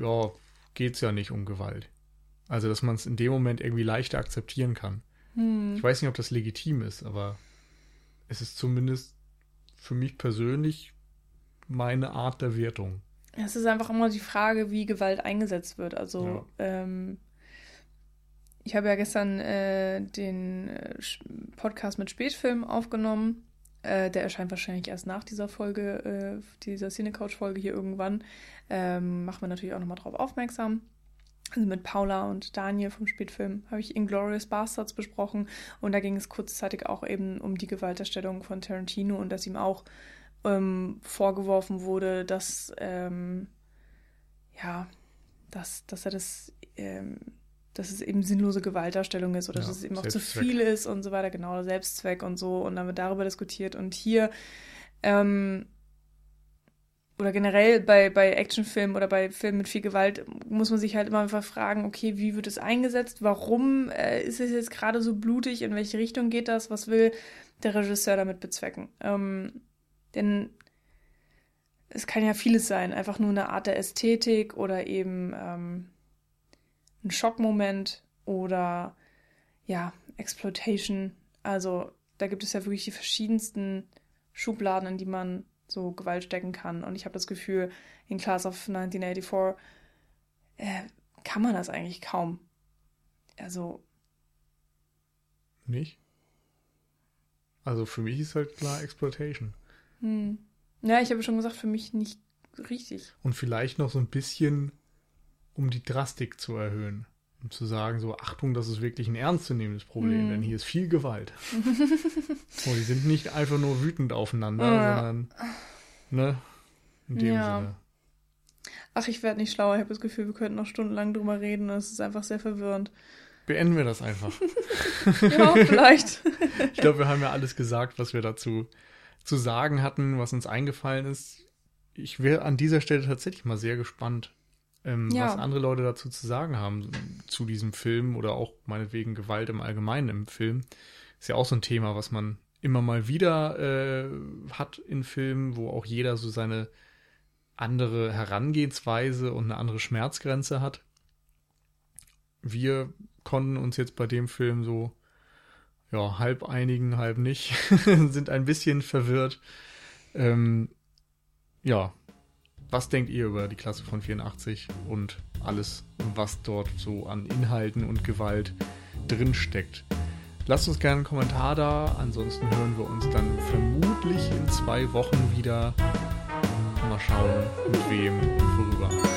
ja, geht es ja nicht um Gewalt. Also, dass man es in dem Moment irgendwie leichter akzeptieren kann. Hm. Ich weiß nicht, ob das legitim ist, aber es ist zumindest für mich persönlich meine Art der Wertung. Es ist einfach immer die Frage, wie Gewalt eingesetzt wird. Also, ja. ähm, ich habe ja gestern äh, den äh, Podcast mit Spätfilm aufgenommen. Äh, der erscheint wahrscheinlich erst nach dieser Folge, äh, dieser Cinecouch-Folge hier irgendwann. Ähm, machen wir natürlich auch nochmal drauf aufmerksam. Also mit Paula und Daniel vom Spätfilm habe ich Inglorious Bastards besprochen und da ging es kurzzeitig auch eben um die Gewalterstellung von Tarantino und dass ihm auch ähm, vorgeworfen wurde, dass ähm, ja, dass, dass er das ähm, dass es eben sinnlose Gewaltdarstellung ist oder ja, dass es eben auch zu viel ist und so weiter, genau, Selbstzweck und so. Und dann wird darüber diskutiert. Und hier, ähm, oder generell bei, bei Actionfilmen oder bei Filmen mit viel Gewalt, muss man sich halt immer einfach fragen, okay, wie wird es eingesetzt? Warum äh, ist es jetzt gerade so blutig? In welche Richtung geht das? Was will der Regisseur damit bezwecken? Ähm, denn es kann ja vieles sein, einfach nur eine Art der Ästhetik oder eben ähm, ein Schockmoment oder ja, Exploitation. Also da gibt es ja wirklich die verschiedensten Schubladen, in die man so Gewalt stecken kann. Und ich habe das Gefühl, in Class of 1984 äh, kann man das eigentlich kaum. Also. Nicht? Also für mich ist halt klar Exploitation. Hm. Ja, ich habe schon gesagt, für mich nicht richtig. Und vielleicht noch so ein bisschen um die Drastik zu erhöhen. Um zu sagen, so, Achtung, das ist wirklich ein ernstzunehmendes Problem, mm. denn hier ist viel Gewalt. Und *laughs* die sind nicht einfach nur wütend aufeinander, ja. sondern, ne, in dem ja. Sinne. Ach, ich werde nicht schlauer. Ich habe das Gefühl, wir könnten noch stundenlang drüber reden. Es ist einfach sehr verwirrend. Beenden wir das einfach. *laughs* ja, vielleicht. *laughs* ich glaube, wir haben ja alles gesagt, was wir dazu zu sagen hatten, was uns eingefallen ist. Ich wäre an dieser Stelle tatsächlich mal sehr gespannt, ähm, ja. was andere Leute dazu zu sagen haben zu diesem Film oder auch meinetwegen Gewalt im Allgemeinen im Film. Ist ja auch so ein Thema, was man immer mal wieder äh, hat in Filmen, wo auch jeder so seine andere Herangehensweise und eine andere Schmerzgrenze hat. Wir konnten uns jetzt bei dem Film so ja, halb einigen, halb nicht, *laughs* sind ein bisschen verwirrt. Ähm, ja, was denkt ihr über die Klasse von 84 und alles, was dort so an Inhalten und Gewalt drinsteckt? Lasst uns gerne einen Kommentar da, ansonsten hören wir uns dann vermutlich in zwei Wochen wieder. Mal schauen, mit wem und worüber.